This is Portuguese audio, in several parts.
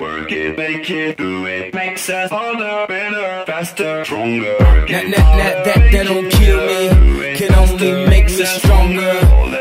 Work it, make it, do it, makes us harder, better, faster, stronger. That, that, that, that, that don't kill me, can only make us stronger.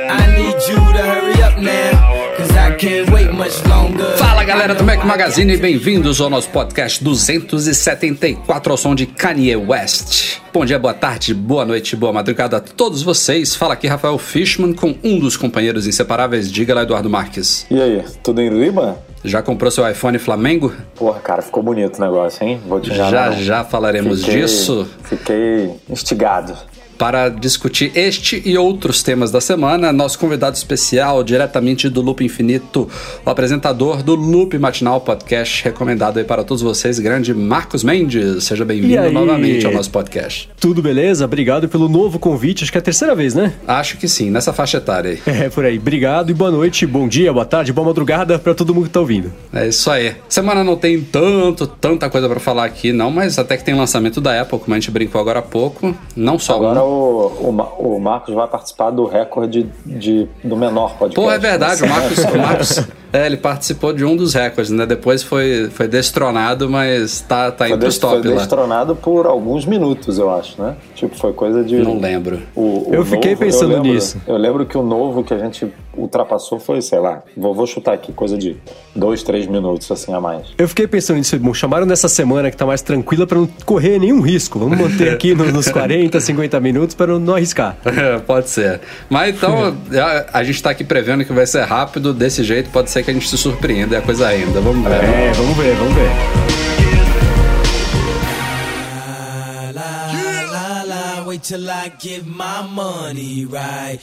I need you to hurry up now, cause I can't wait much longer. Fala galera do Mac Magazine e bem-vindos ao nosso podcast 274 ao som de Kanye West. Bom dia, boa tarde, boa noite, boa madrugada a todos vocês. Fala aqui Rafael Fishman com um dos companheiros inseparáveis. Diga lá, Eduardo Marques. E aí, tudo em riba? Já comprou seu iPhone Flamengo? Porra, cara, ficou bonito o negócio, hein? Vou te Já não. já falaremos Fiquei- disso. Fiquei instigado. Para discutir este e outros temas da semana, nosso convidado especial, diretamente do Loop Infinito, o apresentador do Loop Matinal Podcast, recomendado aí para todos vocês, grande Marcos Mendes. Seja bem-vindo novamente ao nosso podcast. Tudo beleza? Obrigado pelo novo convite. Acho que é a terceira vez, né? Acho que sim, nessa faixa etária aí. É, por aí. Obrigado e boa noite, bom dia, boa tarde, boa madrugada pra todo mundo que tá ouvindo. É isso aí. Semana não tem tanto, tanta coisa pra falar aqui, não, mas até que tem lançamento da Apple, como a gente brincou agora há pouco. Não só Agora. O, o, o Marcos vai participar do recorde de, do menor podcast. Pô, é verdade, o? Marcos, o Marcos é, ele participou de um dos recordes, né? Depois foi, foi destronado, mas tá, tá Foi, entre os des- foi top lá. destronado por alguns minutos, eu acho, né? Tipo, foi coisa de... Não lembro. O- o Eu fiquei novo- pensando eu lembro- nisso. Eu lembro que o novo que a gente ultrapassou foi, sei lá, vou, vou chutar aqui, coisa de dois, três minutos assim a mais. Eu fiquei pensando nisso, bom, chamaram nessa semana que tá mais tranquila pra não correr nenhum risco. Vamos manter aqui no- nos 40, 50 minutos pra não, não arriscar. É, pode ser. Mas então, a, a gente tá aqui prevendo que vai ser rápido, desse jeito pode ser que a gente se surpreenda, é a coisa ainda. Vamos ver. É, vamos ver, vamos ver. Till I get my money right.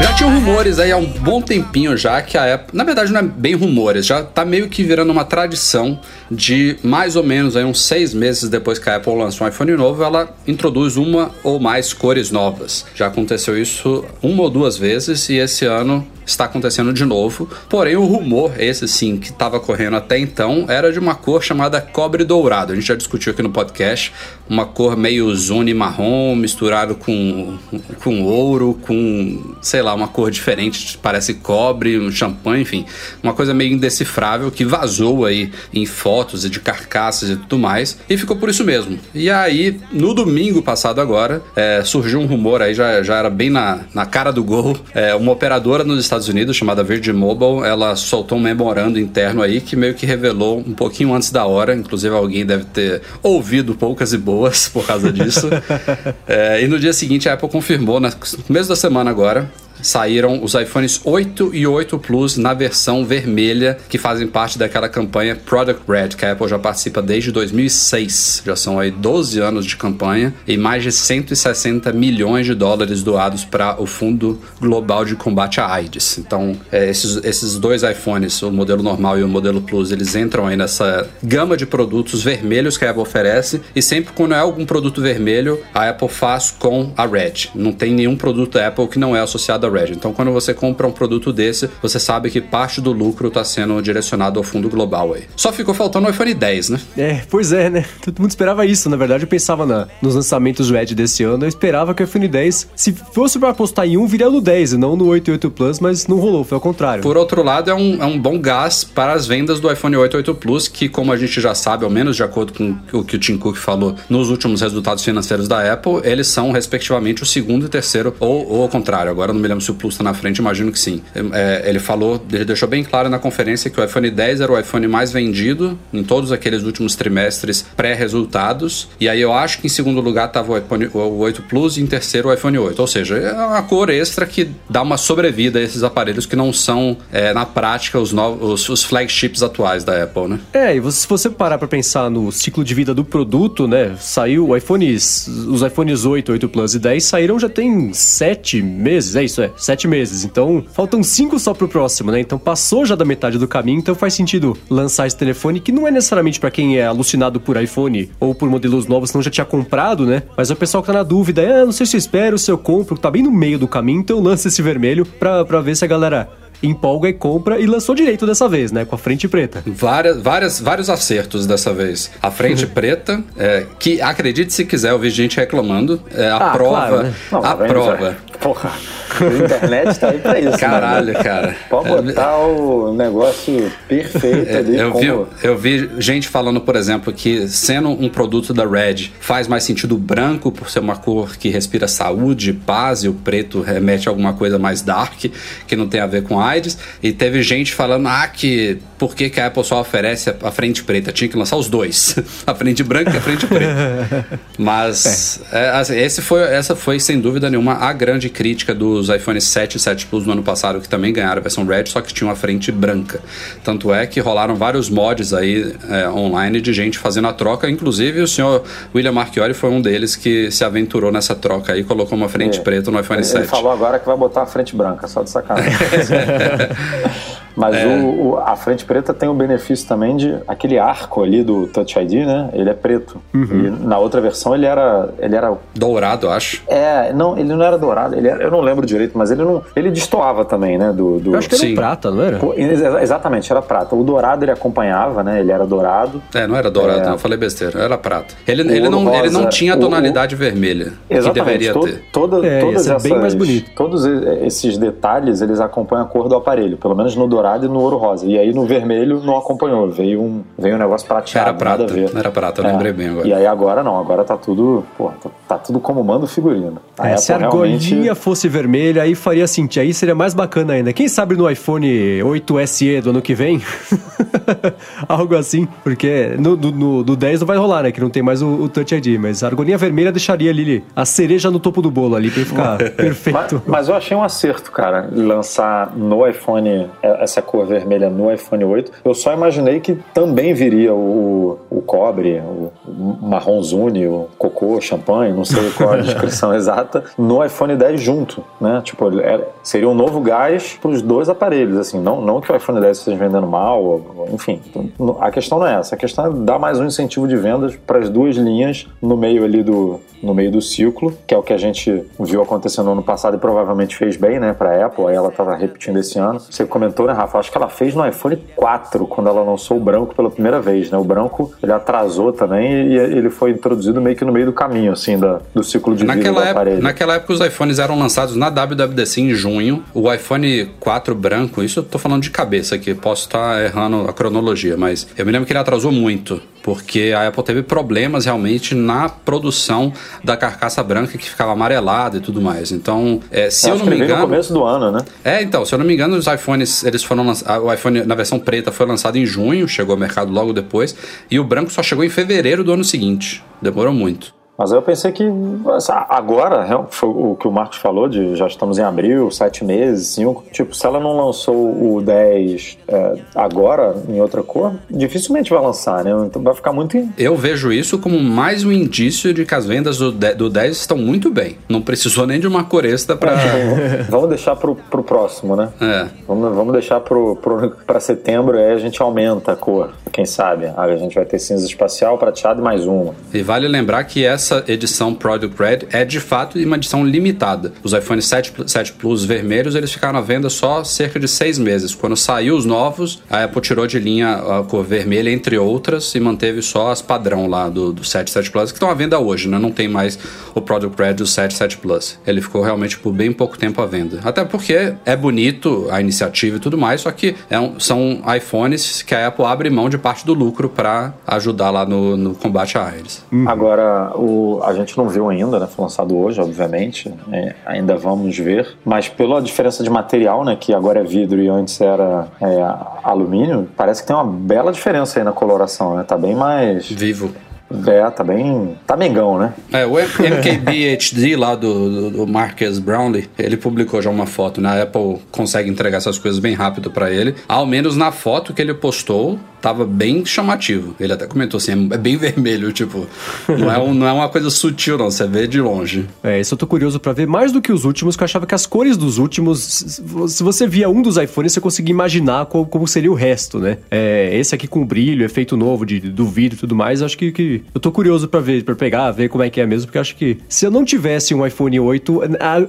Já tinham rumores aí há um bom tempinho já que a Apple. Na verdade, não é bem rumores, já tá meio que virando uma tradição de mais ou menos aí uns seis meses depois que a Apple lançou um iPhone novo, ela introduz uma ou mais cores novas. Já aconteceu isso uma ou duas vezes e esse ano está acontecendo de novo. Porém, o rumor, esse sim, que estava correndo até então, era de uma cor chamada cobre dourado. A gente já discutiu aqui no podcast, uma cor meio zone marrom misturado com, com ouro, com, sei lá, uma cor diferente, parece cobre, um champanhe, enfim, uma coisa meio indecifrável que vazou aí em fotos e de carcaças e tudo mais, e ficou por isso mesmo. E aí, no domingo passado agora, é, surgiu um rumor aí, já, já era bem na, na cara do gol, é, uma operadora nos Estados Unidos chamada Virgin Mobile, ela soltou um memorando interno aí que meio que revelou um pouquinho antes da hora, inclusive alguém deve ter ouvido poucas e boas por causa disso. É, e no dia seguinte a Apple confirmou, no começo da semana agora, saíram os iPhones 8 e 8 Plus na versão vermelha, que fazem parte daquela campanha Product Red, que a Apple já participa desde 2006. Já são aí 12 anos de campanha e mais de 160 milhões de dólares doados para o Fundo Global de Combate à AIDS. Então, é, esses, esses dois iPhones, o modelo normal e o modelo Plus, eles entram aí nessa gama de produtos vermelhos que a Apple oferece e sempre quando é algum produto vermelho, a Apple faz com a Red. Não tem nenhum produto da Apple que não é associado à Red. Então, quando você compra um produto desse, você sabe que parte do lucro está sendo direcionado ao fundo global aí. Só ficou faltando o iPhone 10, né? É, pois é, né? Todo mundo esperava isso. Na verdade, eu pensava na- nos lançamentos Red desse ano. Eu esperava que o iPhone 10, se fosse pra apostar em um, viria no 10 e não no 8 e 8 Plus, mas não rolou, foi ao contrário. Por outro lado, é um, é um bom gás para as vendas do iPhone 8 8 Plus, que, como a gente já sabe, ao menos de acordo com o que o Tim Cook falou nos últimos resultados financeiros da Apple, eles são, respectivamente, o segundo e terceiro, ou, ou ao contrário. Agora não me lembro se o Plus está na frente, imagino que sim. É, ele falou, ele deixou bem claro na conferência que o iPhone 10 era o iPhone mais vendido em todos aqueles últimos trimestres pré-resultados. E aí eu acho que em segundo lugar estava o, iPhone- o 8 Plus e em terceiro o iPhone 8. Ou seja, é uma cor extra que dá uma sobrevida a esses aparelhos que não são, é, na prática, os, novos, os, os flagships atuais da Apple, né? É, e se você parar pra pensar no ciclo de vida do produto, né? Saiu o iPhones, os iPhones 8, 8 Plus e 10 saíram já tem 7 meses, é isso. Olha, sete meses. Então, faltam cinco só pro próximo, né? Então passou já da metade do caminho, então faz sentido lançar esse telefone, que não é necessariamente para quem é alucinado por iPhone ou por modelos novos, não já tinha comprado, né? Mas o pessoal que tá na dúvida, é, não sei se eu espero, se eu compro, tá bem no meio do caminho, então lança esse vermelho pra, pra ver se a galera empolga e compra e lançou direito dessa vez, né? Com a frente preta. Várias, várias, vários acertos dessa vez. A frente preta, é, que acredite se quiser, eu vi gente reclamando. É, a Ah, prova. claro, né? Não, a vendo, prova. Porra, a internet tá aí pra isso. Caralho, mano. cara. Pode É, botar o negócio perfeito É, ali. eu, como... vi, eu vi gente falando, por exemplo, que sendo um produto da Red faz mais sentido o branco por ser uma cor que respira saúde, paz, e o preto remete a alguma coisa mais dark, que não tem a ver com AIDS. E teve gente falando, ah, que por que, que a Apple só oferece a frente preta? Tinha que lançar os dois, a frente branca e a frente preta. Mas é, assim, esse foi, essa foi, sem dúvida nenhuma, a grande crítica dos iPhone 7 e 7 Plus no ano passado, que também ganharam a versão Red, só que tinha uma frente branca. Tanto é que rolaram vários mods aí é, online de gente fazendo a troca, inclusive o senhor William Marchiori foi um deles que se aventurou nessa troca aí e colocou uma frente É. preta no iPhone Ele 7. falou agora que vai botar a frente branca, só de sacanagem. Mas É. o, o- a frente preta tem o benefício também de aquele arco ali do Touch ID, né? Ele é preto. Uhum. E na outra versão ele era, ele era Dourado, acho. é, não, ele não era dourado, ele era- eu não lembro direito, mas ele não, ele destoava também, né, do, do Eu acho que era Sim. prata, não era? Exatamente, era prata. O dourado ele acompanhava, né? Ele era dourado. É, não era dourado, É. não, eu falei besteira, era prata. Ele, O ele, não, ele não rosa, tinha a o- tonalidade vermelha que Exatamente. deveria to- ter. toda- É, todas ser essas, bem mais bonito. Todos esses detalhes, eles acompanham a cor do aparelho. Pelo menos no dourado e no ouro rosa. E aí no vermelho não acompanhou. Veio um, veio um negócio prateado. Era prata, nada a ver. era prata, eu É. lembrei bem agora. E aí agora não. Agora tá tudo... Pô, tá, tá tudo como manda o figurino. A É, se a Apple realmente- argolinha fosse vermelha, aí faria sentido. Aí seria mais bacana ainda. Quem sabe no iPhone 8 SE do ano que vem? Algo assim. Porque no, no, no- do 10 não vai rolar, né? Que não tem mais o, o Touch ID. Mas a argolinha vermelha deixaria ali a cereja no topo do bolo ali pra ele ficar Mas, perfeito. mas eu achei um acerto, cara, lançar no iPhone é, essa cor vermelha no iPhone 8. Eu só imaginei que também viria o, o cobre, o marronzune, o cocô, champanhe, não sei qual a descrição exata, no iPhone 10 junto, né? Tipo, era- seria um novo gás para os dois aparelhos, assim, não, não que o iPhone 10 esteja vendendo mal, enfim, a questão não é essa, a questão é dar mais um incentivo de vendas para as duas linhas no meio ali do no meio do ciclo, que é o que a gente viu acontecendo no ano passado e provavelmente fez bem, né, para Apple, aí ela estava repetindo esse ano. Você comentou, né, Rafa? Acho que ela fez no iPhone 4 quando ela lançou o branco pela primeira vez, né? O branco ele atrasou também e ele foi introduzido meio que no meio do caminho, assim, da, do ciclo de vida do Naquela época, aparelho. naquela época os iPhones eram lançados na WWDC em junho. O iPhone 4 branco, isso eu tô falando de cabeça aqui, posso estar errando a cronologia, mas eu me lembro que ele atrasou muito, porque a Apple teve problemas realmente na produção da carcaça branca que ficava amarelada e tudo mais. Então, é, se eu, Acho não me engano, no começo do ano, né? é, então, se eu não me engano, os iPhones, eles foram lançados. O iPhone na versão preta foi lançado em junho, chegou ao mercado logo depois, e o branco só chegou em fevereiro do ano seguinte. Demorou muito. Mas eu pensei que agora, foi o que o Marcos falou, de já estamos em abril, sete meses, cinco. Tipo, se ela não lançou o 10 é, agora, em outra cor, dificilmente vai lançar, né? Então vai ficar muito. Eu vejo isso como mais um indício de que as vendas do, do 10 estão muito bem. Não precisou nem de uma cor extra pra. Vamos deixar pro, pro próximo, né? É. Vamos, vamos deixar pro, pro, pra setembro, aí a gente aumenta a cor. Quem sabe? Aí a gente vai ter cinza espacial, prateado e mais uma. E vale lembrar que essa edição Product Red é de fato uma edição limitada. Os iPhone 7, Pl- 7 Plus vermelhos eles ficaram à venda só cerca de seis meses. Quando saiu os novos, a Apple tirou de linha a cor vermelha, entre outras, e manteve só as padrão lá do, do 7 7 Plus, que estão à venda hoje, né? Não tem mais o Product Red do 7 7 Plus. Ele ficou realmente por bem pouco tempo à venda. Até porque é bonito a iniciativa e tudo mais, só que é um- são iPhones que a Apple abre mão de parte do lucro para ajudar lá no, no combate a AIDS. Agora, o, a gente não viu ainda, né? Foi lançado hoje, obviamente. É, ainda vamos ver. Mas pela diferença de material, né? Que agora é vidro e antes era é, alumínio, parece que tem uma bela diferença aí na coloração, né? Tá bem mais. Vivo. É, tá bem. Tá mengão, né? É, o MKBHD lá do, do, do Marcus Brownlee, ele publicou já uma foto, né? A Apple consegue entregar essas coisas bem rápido para ele. Ao menos na foto que ele postou, tava bem chamativo. Ele até comentou assim, é bem vermelho, tipo, não é, um, não é uma coisa sutil não, você vê de longe. É, isso eu tô curioso pra ver mais do que os últimos, que eu achava que as cores dos últimos, se você via um dos iPhones, você conseguia imaginar qual, como seria o resto, né? É, esse aqui com brilho, efeito novo de, do vidro e tudo mais, acho que, que eu tô curioso pra ver, pra pegar, ver como é que é mesmo, porque acho que se eu não tivesse um iPhone 8,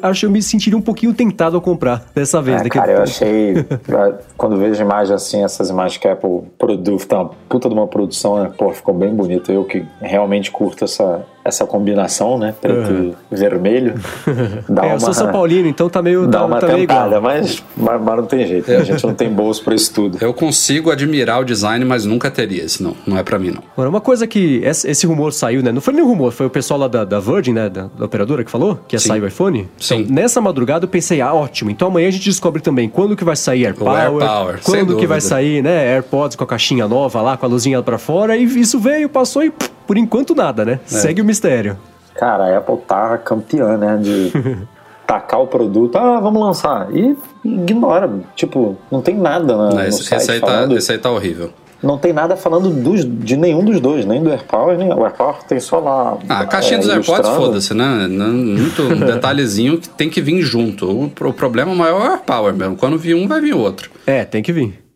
acho que eu me sentiria um pouquinho tentado a comprar dessa vez. É, cara, eu achei, quando vejo imagens assim, essas imagens que a Apple produz tá uma puta de uma produção, né? Pô, ficou bem bonito. Eu que realmente curto essa, essa combinação, né? Preto uhum. e vermelho. Dá é, uma, eu sou São Paulino, então tá meio. Dá tá, uma tá tentada, mas, mas, mas, não tem jeito. Né? A gente não tem bolso pra isso tudo. Eu consigo admirar o design, mas nunca teria esse, não. Não é pra mim, não. Agora, uma coisa que esse, esse, rumor saiu, né? Não foi nem rumor, foi o pessoal lá da, da Virgin, né? Da, da, operadora que falou que ia Sim. sair o iPhone. Sim. Então, nessa madrugada eu pensei, ah, ótimo. Então amanhã a gente descobre também quando que vai sair AirPower. Air Power, quando que vai sair, né? AirPods com a caixinha nova lá, com a luzinha pra fora. E isso veio, passou e por enquanto nada, né? É. Segue o mistério. Cara, a Apple tá campeã, né? De tacar o produto, ah, vamos lançar. E ignora. Tipo, não tem nada na, não, esse, esse, aí tá, esse aí tá horrível não tem nada falando dos, de nenhum dos dois, nem do AirPower, nem o AirPower tem só lá. Ah, a caixinha é, dos AirPods, foda-se, né? Muito um detalhezinho que tem que vir junto. O, o problema maior é o AirPower mesmo. Quando vir um, vai vir outro. É, tem que vir.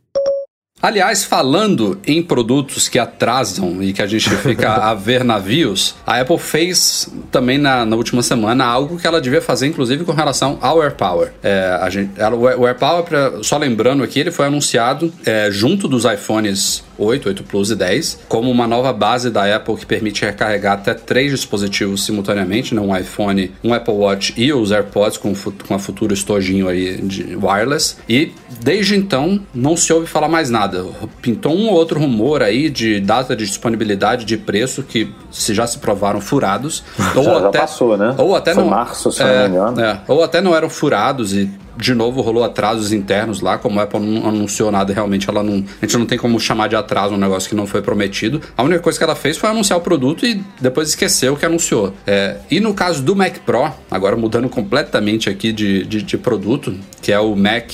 Aliás, falando em produtos que atrasam e que a gente fica a ver navios, a Apple fez também na, na, última semana algo que ela devia fazer, inclusive com relação ao AirPower. É, a gente, ela, o AirPower, só lembrando aqui, ele foi anunciado é, junto dos iPhones 8, 8 Plus e 10, como uma nova base da Apple que permite recarregar até três dispositivos simultaneamente, né? um iPhone, um Apple Watch e os AirPods com, com a futura estojinho aí de wireless. E desde então não se ouve falar mais nada. Pintou um ou outro rumor aí de data de disponibilidade de preço que se já se provaram furados. ou já, até, já passou, né? Ou até Foi não, março, se é, não me engano. É, ou até não eram furados e de novo rolou atrasos internos lá, como a Apple não anunciou nada, realmente ela não. A gente não tem como chamar de atraso um negócio que não foi prometido. A única coisa que ela fez foi anunciar o produto e depois esqueceu que anunciou. É, e no caso do Mac Pro, agora mudando completamente aqui de, de, de produto, que é o Mac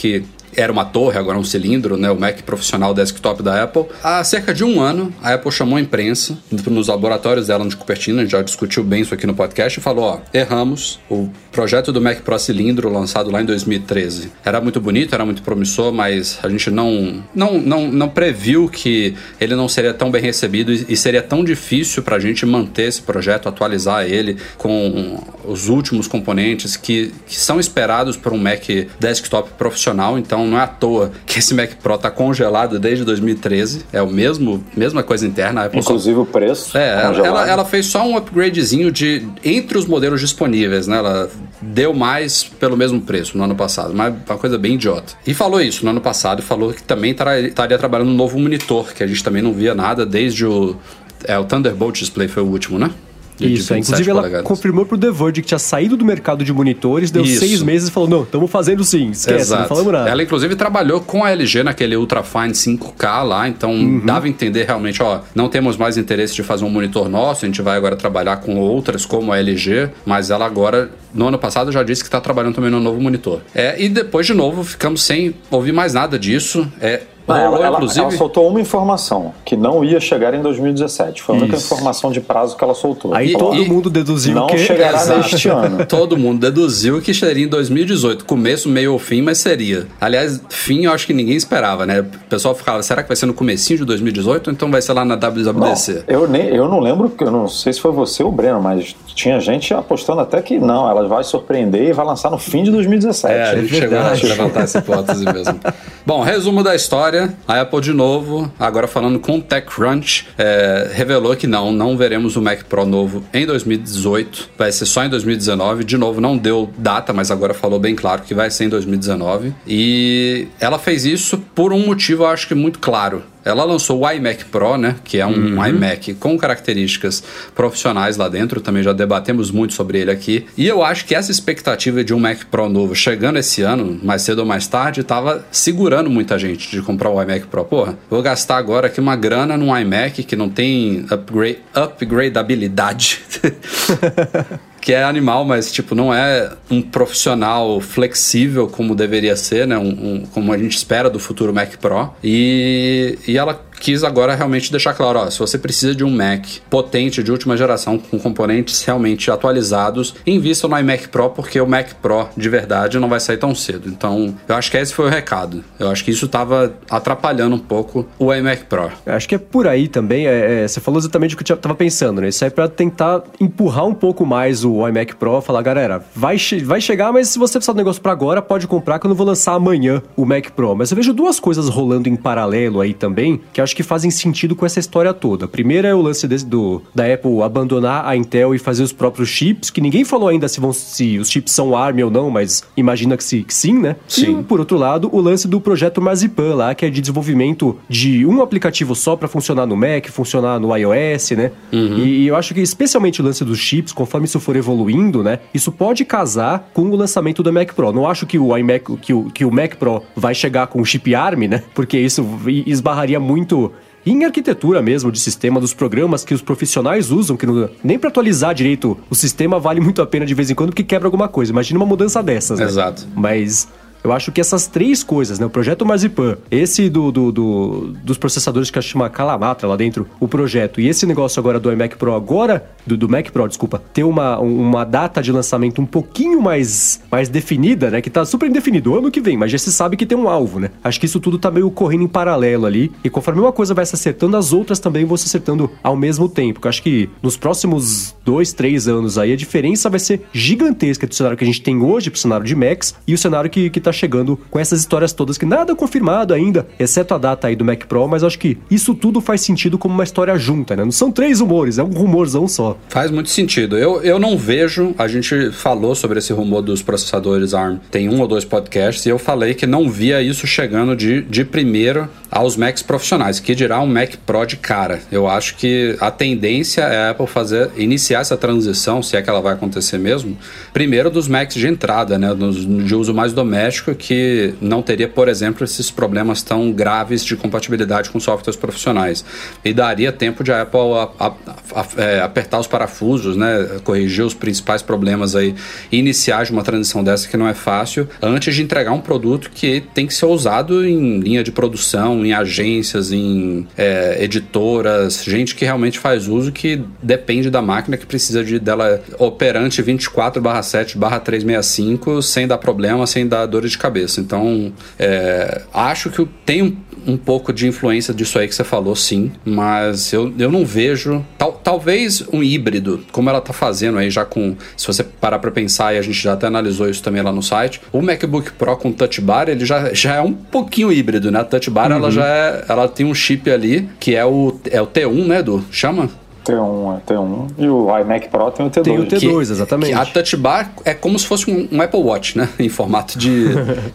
era uma torre, agora é um cilindro, né? O Mac profissional desktop da Apple. Há cerca de um ano, a Apple chamou a imprensa nos laboratórios dela de Cupertino, a gente já discutiu bem isso aqui no podcast, e falou: ó, erramos. O projeto do Mac Pro cilindro, lançado lá em 2013, era muito bonito, era muito promissor, mas a gente não, não, não, não previu que ele não seria tão bem recebido e, seria tão difícil para a gente manter esse projeto, atualizar ele com os últimos componentes que, que são esperados por um Mac desktop profissional. Então, não é à toa que esse Mac Pro tá congelado desde 2013. É o mesmo, mesma coisa interna. Inclusive só... o preço. É, ela, ela, fez só um upgradezinho de entre os modelos disponíveis, né? Ela deu mais pelo mesmo preço no ano passado, mas uma coisa bem idiota. E falou isso no ano passado falou que também estaria trabalhando no novo monitor, que a gente também não via nada desde o. É, o Thunderbolt Display foi o último, né? Isso, é. inclusive ela polegadas. confirmou pro The Verge que tinha saído do mercado de monitores, deu Isso. seis meses e falou: não, estamos fazendo sim, esquece, Exato. não falamos nada. Ela inclusive trabalhou com a LG naquele Ultrafine 5K lá, então uhum. dava a entender realmente: ó, não temos mais interesse de fazer um monitor nosso, a gente vai agora trabalhar com outras como a LG, mas ela agora, no ano passado, já disse que está trabalhando também no novo monitor. É, e depois de novo ficamos sem ouvir mais nada disso. É, ela, ela, ela, soltou uma informação, que não ia chegar em 2017. Foi a única Isso. informação de prazo que ela soltou. Aí todo e, mundo deduziu não que... chegará Exato. neste ano. todo mundo deduziu que seria em 2018. Começo, meio ou fim, mas seria. Aliás, fim eu acho que ninguém esperava, né? O pessoal ficava, será que vai ser no comecinho de 2018 ou então vai ser lá na WWDC? Não, eu, nem, eu não lembro, eu não sei se foi você ou o Breno, mas tinha gente apostando até que não, ela vai surpreender e vai lançar no fim de 2017. É, a gente é chegou a levantar essa hipótese mesmo. Bom, resumo da história. A Apple de novo, agora falando com o TechCrunch, é, revelou que não, não veremos o Mac Pro novo em 2018. Vai ser só em 2019. De novo, não deu data, mas agora falou bem claro que vai ser em 2019. E ela fez isso por um motivo, acho que muito claro. Ela lançou o iMac Pro, né? Que é um iMac com características profissionais lá dentro. Também já debatemos muito sobre ele aqui. E eu acho que essa expectativa de um Mac Pro novo chegando esse ano, mais cedo ou mais tarde, tava segurando muita gente de comprar o iMac Pro. Porra, vou gastar agora aqui uma grana num iMac que não tem upgrade, upgradeabilidade. que é animal, mas tipo não é um profissional flexível como deveria ser, né? Um, um- como a gente espera do futuro Mac Pro. E, e ela quis agora realmente deixar claro, ó, se você precisa de um Mac potente de última geração com componentes realmente atualizados, invista no iMac Pro porque o Mac Pro de verdade não vai sair tão cedo. Então, eu acho que esse foi o recado. Eu acho que isso tava atrapalhando um pouco o iMac Pro. Acho que é por aí também. é- é, você falou exatamente o que eu tava pensando, né? Isso aí é pra tentar empurrar um pouco mais o iMac Pro, falar, galera, vai, che- vai chegar, mas se você precisar do negócio pra agora, pode comprar que eu não vou lançar amanhã o Mac Pro. Mas eu vejo duas coisas rolando em paralelo aí também, que eu acho que fazem sentido com essa história toda. A primeira é o lance desse do, da Apple abandonar a Intel e fazer os próprios chips, que ninguém falou ainda se, vão, se os chips são ARM ou não, mas imagina que, se, que sim, né? Sim. E, por outro lado, o lance do projeto Marzipan lá, que é de desenvolvimento de um aplicativo só para funcionar no Mac, funcionar no iOS, né? E, e eu acho que especialmente o lance dos chips, conforme isso for evoluindo, né? Isso pode casar com o lançamento do Mac Pro. Não acho que o iMac, que o, que o Mac Pro vai chegar com chip ARM, né? Porque isso esbarraria muito em arquitetura mesmo de sistema dos programas que os profissionais usam, que não- nem para atualizar direito o sistema vale muito a pena de vez em quando porque quebra alguma coisa. Imagina uma mudança dessas, né? Exato. Mas eu acho que essas três coisas, né? O projeto Marzipan, esse do, do- do- dos processadores que chama Calamatra lá dentro, o projeto, e esse negócio agora do iMac Pro, agora, do, do Mac Pro, desculpa, ter uma, uma data de lançamento um pouquinho mais, mais definida, né? Que tá super indefinido, ano que vem, mas já se sabe que tem um alvo, né? Acho que isso tudo tá meio correndo em paralelo ali, e conforme uma coisa vai se acertando, as outras também vão se acertando ao mesmo tempo. Eu acho que nos próximos dois, três anos aí, a diferença vai ser gigantesca do cenário que a gente tem hoje pro cenário de Macs e o cenário que, que tá chegando com essas histórias todas, que nada confirmado ainda, exceto a data aí do Mac Pro, mas acho que isso tudo faz sentido como uma história junta, né? Não são três rumores, é um rumorzão só. Faz muito sentido. Eu, eu não vejo. A gente falou sobre esse rumor dos processadores ARM. Tem um ou dois podcasts e eu falei que não via isso chegando de, de primeiro aos Macs profissionais, que dirá um Mac Pro de cara. Eu acho que a tendência é a Apple fazer iniciar essa transição, se é que ela vai acontecer mesmo, primeiro dos Macs de entrada, né, dos, de uso mais doméstico, que não teria, por exemplo, esses problemas tão graves de compatibilidade com softwares profissionais. E daria tempo de a Apple a- a- a- é, apertar os parafusos, né, corrigir os principais problemas aí, e iniciar de uma transição dessa que não é fácil, antes de entregar um produto que tem que ser usado em linha de produção, em agências, em é, editoras, gente que realmente faz uso que depende da máquina que precisa de dela operante 24/7/365 sem dar problema, sem dar dor de cabeça. Então, é, acho que tem um, um pouco de influência disso aí que você falou, sim, mas eu, eu não vejo. Tal, talvez um híbrido, como ela tá fazendo aí já com. Se você parar pra pensar, e a gente já até analisou isso também lá no site, o MacBook Pro com Touch Bar, ele já, já é um pouquinho híbrido, né? A Touch Bar, ela já é. Ela tem um chip ali, que é o, é o T1, né, do Chama? T1, é T1. E o iMac Pro tem o T2. Tem o T2, que, exatamente. Que a Touch Bar é como se fosse um, Apple Watch, né? Em formato de,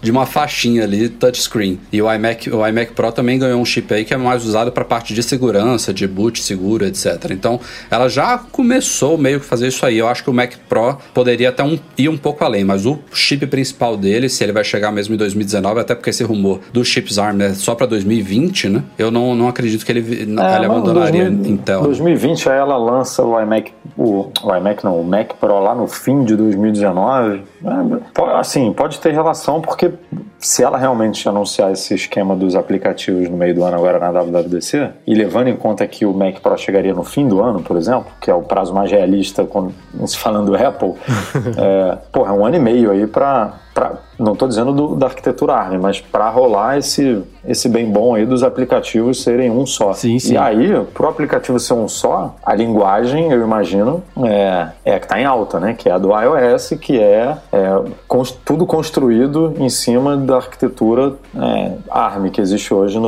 de uma faixinha ali, touchscreen. E o iMac, o iMac Pro também ganhou um chip aí que é mais usado para parte de segurança, de boot seguro, etc. Então, ela já começou meio que fazer isso aí. Eu acho que o Mac Pro poderia até um, ir um pouco além, mas o chip principal dele, se ele vai chegar mesmo em 2019, até porque esse rumor dos chips ARM é só para 2020, né? Eu não, não acredito que ele, é, ele abandonaria 2000, Intel. 2020 seguinte, ela lança o iMac, o, o, iMac não, o Mac Pro lá no fim de 2019. É, assim, pode ter relação, porque se ela realmente anunciar esse esquema dos aplicativos no meio do ano agora na WWDC, e levando em conta que o Mac Pro chegaria no fim do ano, por exemplo, que é o prazo mais realista quando se falando Apple, é, porra, é um ano e meio aí para pra não estou dizendo do- da arquitetura ARM, mas para rolar esse, esse bem bom aí dos aplicativos serem um só. Sim, sim. E aí, pro aplicativo ser um só, a linguagem, eu imagino, é, é a que está em alta, né? Que é a do iOS, que é, é tudo construído em cima da arquitetura é, ARM que existe hoje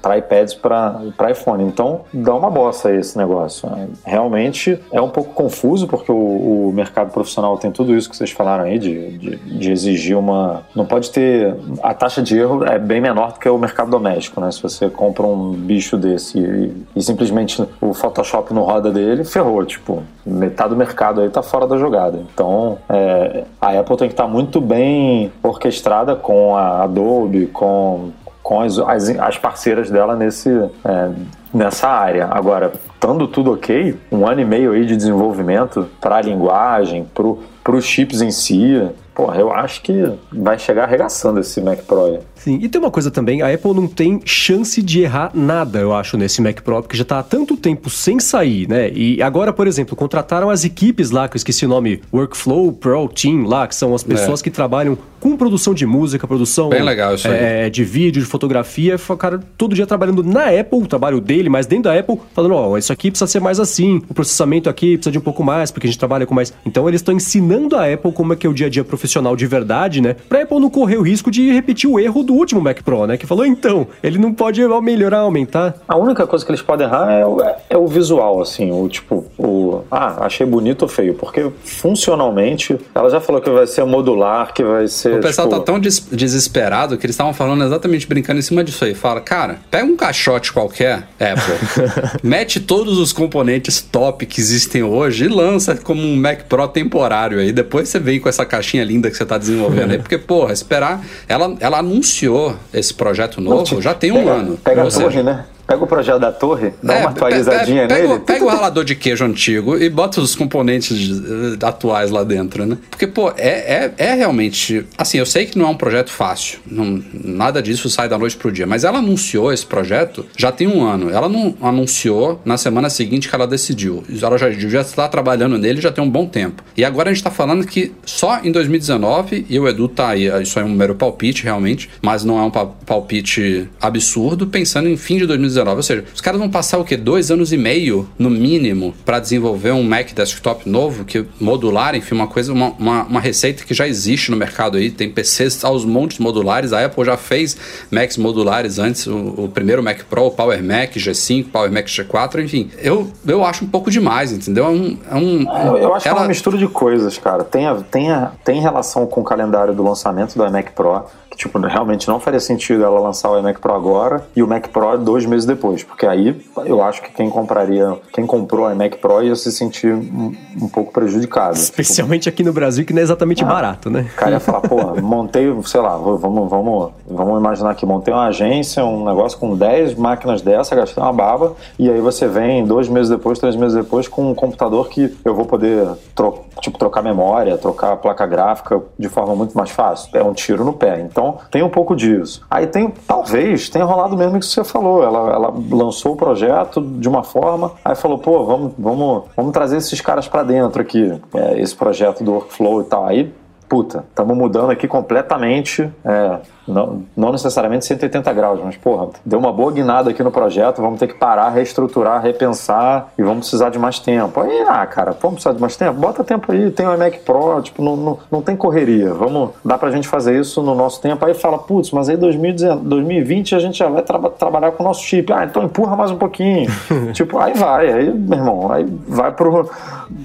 para iPads para iPhone. Então dá uma bosta esse negócio. É, Realmente é um pouco confuso porque o, o mercado profissional tem tudo isso que vocês falaram aí de, de, de exigir uma. Não pode ter. A taxa de erro é bem menor do que o mercado doméstico, né? Se você compra um bicho desse e, e simplesmente o Photoshop não roda dele, ferrou. Tipo, metade do mercado aí tá fora da jogada. Então, é, a Apple tem que estar muito bem orquestrada com a Adobe, com, com as, as, as parceiras dela nesse, é, nessa área. Agora, estando tudo ok, um ano e meio aí de desenvolvimento para a linguagem, para os chips em si, porra, eu acho que vai chegar arregaçando esse Mac Pro aí. Sim, e tem uma coisa também, a Apple não tem chance de errar nada, eu acho, nesse Mac Pro, porque já tá há tanto tempo sem sair, né? E agora, por exemplo, contrataram as equipes lá, que eu esqueci o nome, Workflow Pro Team lá, que são as pessoas É. que trabalham com produção de música, produção Bem legal isso aí. é, de vídeo, de fotografia, o cara todo dia trabalhando na Apple, o trabalho dele, mas dentro da Apple, falando, ó, isso aqui precisa ser mais assim, o processamento aqui precisa de um pouco mais, porque a gente trabalha com mais. Então eles estão ensinando a Apple como é que é o dia a dia profissional de verdade, né? Pra Apple não correr o risco de repetir o erro do último Mac Pro, né? Que falou, então, ele não pode melhorar, aumentar. A única coisa que eles podem errar é, o- é o visual, assim, o tipo, o. Ah, achei bonito ou feio, porque funcionalmente, ela já falou que vai ser modular, que vai ser. O pessoal tipo, tá tão des- desesperado que eles estavam falando exatamente brincando em cima disso aí. Fala, cara, pega um caixote qualquer, Apple, mete todos os componentes top que existem hoje e lança como um Mac Pro temporário aí. Depois você vem com essa caixinha linda que você tá desenvolvendo aí. Porque, porra, esperar. Ela, ela anunciou esse projeto novo já tem um pega, ano. Pega torre, né? Pega o projeto da torre, dá é, uma atualizadinha pega, nele. Pega o ralador de queijo antigo e bota os componentes eh, atuais lá dentro, né? Porque, pô, é, é, é realmente. Assim, eu sei que não é um projeto fácil. Não, nada disso sai da noite pro dia. Mas ela anunciou esse projeto já tem um ano. Ela não anunciou na semana seguinte que ela decidiu. Ela já devia estar trabalhando nele já tem um bom tempo. E agora a gente tá falando que só em 2019, e o Edu tá aí, isso é um mero palpite realmente, mas não é um pa- palpite absurdo, pensando em fim de 2019. Ou seja, os caras vão passar o quê? Dois anos e meio, no mínimo, para desenvolver um Mac desktop novo, que modular, enfim, uma coisa, uma, uma, uma receita que já existe no mercado aí. Tem PCs aos montes modulares. A Apple já fez Macs modulares antes, o, o primeiro Mac Pro, o Power Mac G5, Power Mac G4, enfim. Eu, eu acho um pouco demais, entendeu? É um. É um Eu, eu acho que é ela- uma mistura de coisas, cara. Tem, a- tem, a- tem relação com o calendário do lançamento do iMac Pro, que tipo, realmente não faria sentido ela lançar o iMac Pro agora e o Mac Pro dois meses depois, porque aí eu acho que quem compraria, quem comprou o iMac Pro ia se sentir um, um pouco prejudicado. Especialmente aqui no Brasil, que não é exatamente barato, né? O cara ia falar, pô, montei, sei lá, vamos, vamos, vamos imaginar aqui, montei uma agência, um negócio com 10 máquinas dessa, gastei uma baba, e aí você vem dois meses depois, três meses depois, com um computador que eu vou poder tro tipo, trocar memória, trocar placa gráfica de forma muito mais fácil. É um tiro no pé. Então, tem um pouco disso. Aí tem, talvez, tenha rolado mesmo que você falou. Ela, ela lançou o projeto de uma forma, aí falou, pô, vamos, vamos, vamos trazer esses caras pra dentro aqui, é, esse projeto do workflow e tal. Aí puta, estamos mudando aqui completamente, é, não, não necessariamente 180 graus, mas porra, deu uma boa guinada aqui no projeto, vamos ter que parar, reestruturar, repensar e vamos precisar de mais tempo. Aí, ah, cara, vamos precisar de mais tempo? Bota tempo aí, tem o iMac Pro, tipo, não, não, não tem correria, vamos, dá pra gente fazer isso no nosso tempo. Aí fala, putz, mas aí 2019, 2020 a gente já vai traba- trabalhar com o nosso chip. Ah, então empurra mais um pouquinho. tipo, aí vai, aí, meu irmão, aí vai pro...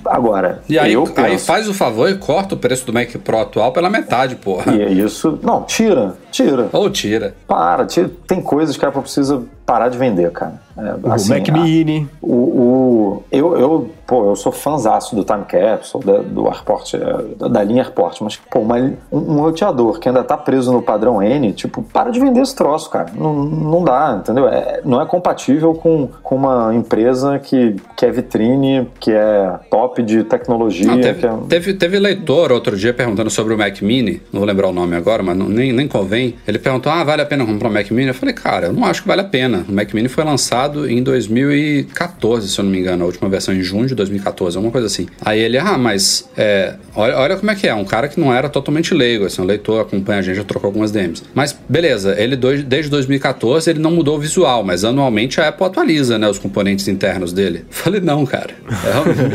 Agora, E aí, aí faz o favor e corta o preço do Mac Pro atual pela metade, porra. E é isso. Não, tira, tira. Ou tira. Para, tira. Tem coisas que a Apple precisa parar de vender, cara. É, O assim, Mac a- Mini. o, o- eu, eu, pô, eu sou fãzaço do Time Capsule, da, do Airport, é, da linha Airport, mas, pô, uma- um, um roteador que ainda tá preso no padrão N, tipo, para de vender esse troço, cara. Não, não dá, entendeu? É, não é compatível com, com uma empresa que, que é vitrine, que é top de tecnologia. Não, teve, que é... teve, teve leitor outro dia perguntando sobre o Mac Mini, não vou lembrar o nome agora, mas não- nem, nem convém. Ele perguntou: ah, vale a pena comprar um Mac Mini? Eu falei, cara, eu não acho que vale a pena. O Mac Mini foi lançado em 2014, se eu não me engano, a última versão em junho de 2014, alguma coisa assim. Aí ele, ah, mas é, olha, olha como é que é, um cara que não era totalmente leigo, assim, um leitor acompanha a gente, já trocou algumas DMs. Mas beleza, ele desde 2014 ele não mudou o visual, mas anualmente a Apple atualiza, né, os componentes internos dele. Falei, não, cara,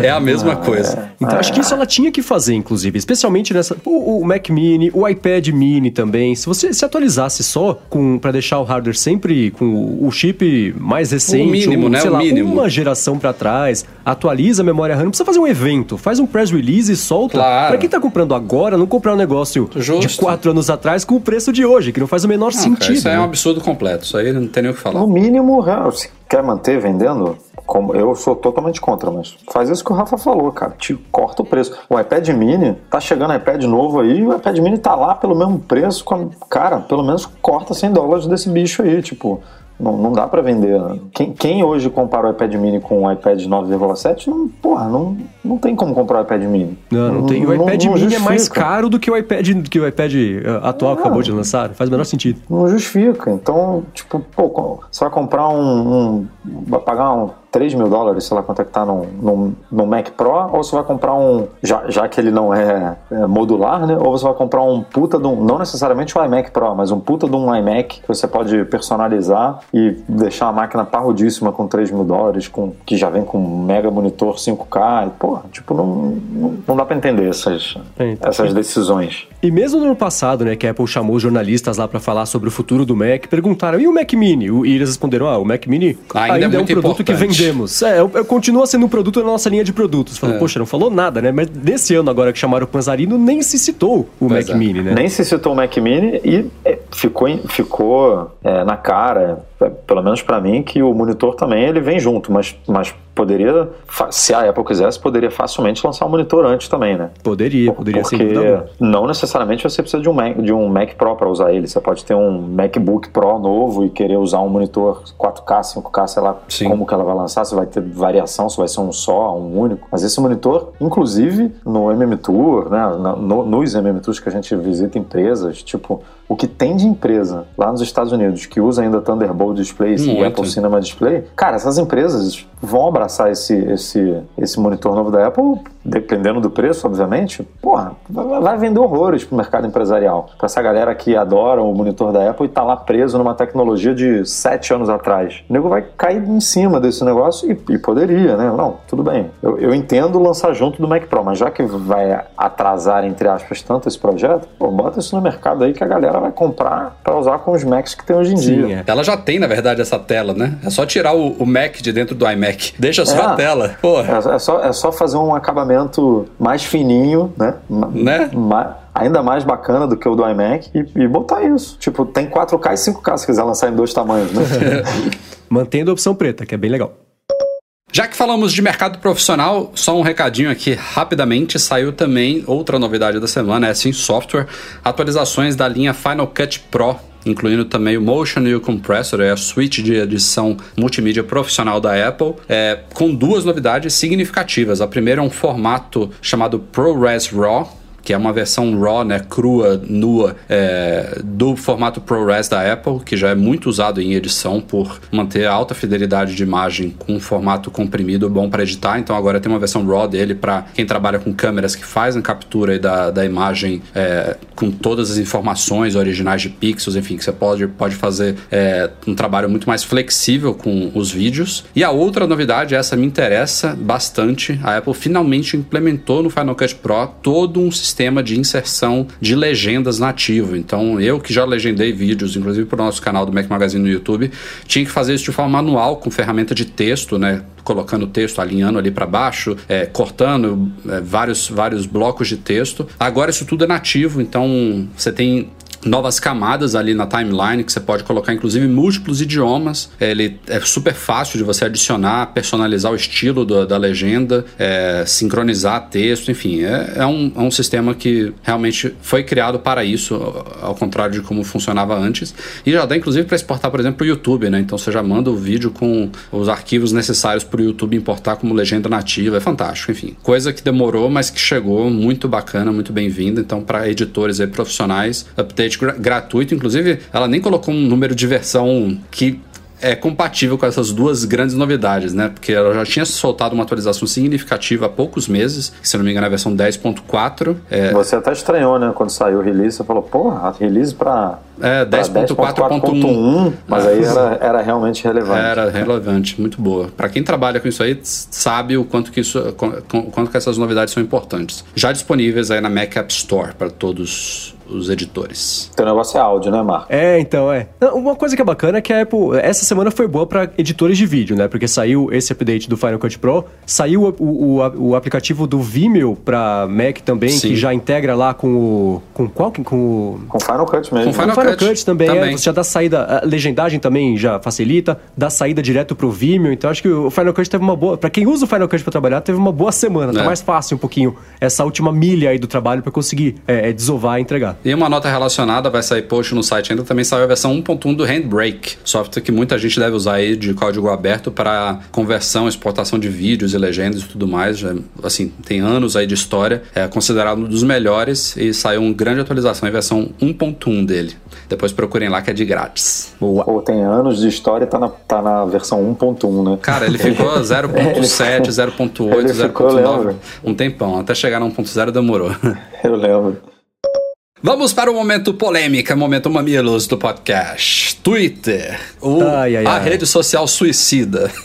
é, é a mesma coisa. Então acho que isso ela tinha que fazer, inclusive, especialmente nessa. O, o Mac Mini, o iPad Mini também. Se você se atualizasse só com para deixar o hardware sempre com o chip mais recente, o mínimo, ou, né? sei o lá, mínimo. uma geração para trás, atualiza a memória RAM, não precisa fazer um evento, faz um press release e solta. Claro. Pra quem tá comprando agora, não comprar um negócio de Justo. quatro anos atrás com o preço de hoje, que não faz o menor Não, cara, sentido. isso aí é um né? absurdo completo. Isso aí não tem nem o que falar. No mínimo, né, se quer manter vendendo, como eu sou totalmente contra, mas faz isso que o Rafa falou, cara. Te corta o preço. O iPad mini, tá chegando iPad novo aí, o iPad mini tá lá pelo mesmo preço. Cara, pelo menos corta 100 dólares desse bicho aí, tipo. Não, não dá pra vender. Quem, quem hoje compara o iPad mini com o iPad 9,7, não, porra, não, não tem como comprar o iPad mini. Não, não tem. O iPad não Mini é mais caro do que o iPad, que o iPad eh, atual que acabou de lançar. Faz o menor sentido. Não justifica. Então, tipo, pô, você vai comprar um. um- vai pagar um 3 mil dólares, sei lá quanto é que tá no, no, no Mac Pro, ou você vai comprar um. Já, já que ele não é, é modular, né? Ou você vai comprar um puta de um. Não necessariamente o iMac Pro, mas um puta de um iMac que você pode personalizar e deixar a máquina parrudíssima com 3 mil dólares, com, que já vem com um mega monitor 5K. E, porra, tipo, não, não, não dá pra entender essas, essas decisões. E mesmo no ano passado, né, que a Apple chamou os jornalistas lá pra falar sobre o futuro do Mac, perguntaram, e o Mac Mini? O- E eles responderam, ah, o Mac Mini Ainda ainda, é é, um produto que importante. vendemos. É, é, continua sendo um produto da nossa linha de produtos. Falou, poxa, não falou nada, né? Mas desse ano agora que chamaram o Panzarino, nem se citou o Pois Mac é. Mini, né? Nem se citou o Mac Mini e é, ficou, ficou é, na cara, é, pelo menos pra mim, que o monitor também ele vem junto, mas, mas poderia, se a Apple quisesse, poderia facilmente lançar o monitor antes também, né? Poderia, poderia Porque não necessariamente você precisa de um Mac, de um Mac Pro para usar ele. Você pode ter um MacBook Pro novo e querer usar um monitor 4K, 5K, sei lá Sim. como que ela vai lançar, se vai ter variação, se vai ser um só, um único. Mas esse monitor, inclusive no MM Tour, né, no- nos MM Tours que a gente visita empresas, tipo, o que tem de empresa lá nos Estados Unidos que usa ainda Thunderbolt Displays e. Apple Cinema Display, cara, essas empresas vão abraçar esse, esse, esse monitor novo da Apple, dependendo do preço, obviamente, porra, vai vai vender horrores pro mercado empresarial. Pra essa galera que adora o monitor da Apple e tá lá preso numa tecnologia de sete anos atrás. O nego vai cair em cima desse negócio e, e poderia, né? Não, tudo bem. Eu, eu entendo lançar junto do Mac Pro, mas já que vai atrasar, entre aspas, tanto esse projeto, pô, bota isso no mercado aí que a galera vai comprar pra usar com os Macs que tem hoje em dia. Sim, é. Ela já tem, na verdade, essa tela, né? É só tirar o, o Mac de dentro do iMac. Deixa só É. a tela. Porra. É, é só, é só fazer um acabamento mais fininho, né? Ma- Né? ma- ainda mais bacana do que o do iMac e, e botar isso. Tipo, tem 4K e 5K se quiser lançar em dois tamanhos, né? Mantendo a opção preta, que é bem legal. Já que falamos de mercado profissional, só um recadinho aqui rapidamente. Saiu também outra novidade da semana, é sim software, atualizações da linha Final Cut Pro. Incluindo também o Motion e o Compressor, é a suite de edição multimídia profissional da Apple, é, com duas novidades significativas. A primeira é um formato chamado ProRes RAW, que é uma versão RAW, né, crua, nua, é, do formato ProRes da Apple, que já é muito usado em edição por manter a alta fidelidade de imagem com um formato comprimido bom para editar. Então agora tem uma versão RAW dele para quem trabalha com câmeras que fazem captura aí da, da imagem é, com todas as informações originais de pixels, enfim, que você pode, pode fazer é, um trabalho muito mais flexível com os vídeos. E a outra novidade, essa me interessa bastante, a Apple finalmente implementou no Final Cut Pro todo um sistema de inserção de legendas nativo. Então, eu que já legendei vídeos, inclusive para o nosso canal do Mac Magazine no YouTube, tinha que fazer isso de forma manual, com ferramenta de texto, né? Colocando o texto, alinhando ali para baixo, é, cortando é, vários, vários blocos de texto. Agora isso tudo é nativo, então você tem novas camadas ali na timeline que você pode colocar inclusive múltiplos idiomas. Ele é super fácil de você adicionar personalizar o estilo do- da legenda é, sincronizar texto enfim é, é um, é um sistema que realmente foi criado para isso ao- contrário de como funcionava antes. E já dá inclusive para exportar por exemplo para o YouTube né? Então você já manda o vídeo com os arquivos necessários para o YouTube importar como legenda nativa é fantástico enfim. Coisa que demorou mas que chegou muito bacana muito bem-vinda. Então para editores aí profissionais update gra- gratuito inclusive ela nem colocou um número de versão que é compatível com essas duas grandes novidades, né? Porque ela já tinha soltado uma atualização significativa há poucos meses, se não me engano, é a versão 10.4. É, Você até estranhou, né? Quando saiu o release, você falou, porra, release pra, É, pra 10.4.1. mas aí era, era realmente relevante. Era relevante, muito boa. Pra quem trabalha com isso aí, sabe o quanto que isso, quanto que essas novidades são importantes. Já disponíveis aí na Mac App Store para todos os editores. Teu negócio é áudio, né, Marco? É, então, é. Uma coisa que é bacana é que a Apple, essa semana foi boa para editores de vídeo, né? Porque saiu esse update do Final Cut Pro, saiu o, o, o aplicativo do Vimeo para Mac também, Sim. que já integra lá com o. Com qual? que- Com o. Com Final Cut mesmo. Com Final o Final Cut Cut, também, também. é. Você já dá saída. A legendagem também já facilita, dá saída direto pro Vimeo. Então acho que o Final Cut teve uma boa. Pra quem usa o Final Cut pra trabalhar, teve uma boa semana. Tá É. mais fácil um pouquinho essa última milha aí do trabalho pra conseguir é, é, desovar e entregar. E uma nota relacionada, vai sair post no site ainda, também saiu a versão 1.1 do Handbrake, software que muita gente deve usar aí de código aberto para conversão, exportação de vídeos e legendas e tudo mais. Já, assim, tem anos aí de história, é considerado um dos melhores e saiu uma grande atualização em versão 1.1 dele. Depois procurem lá que é de grátis. Boa. Pô, tem anos de história e tá na, tá na versão 1.1, né? Cara, ele ficou 0.7, 0.8, Ele ficou, eu 0.9, lembro. um tempão. Até chegar no 1.0 demorou. Eu lembro. Vamos para o momento polêmica, momento mamilos do podcast. Twitter, o- Ai, ai, a ai. rede social suicida.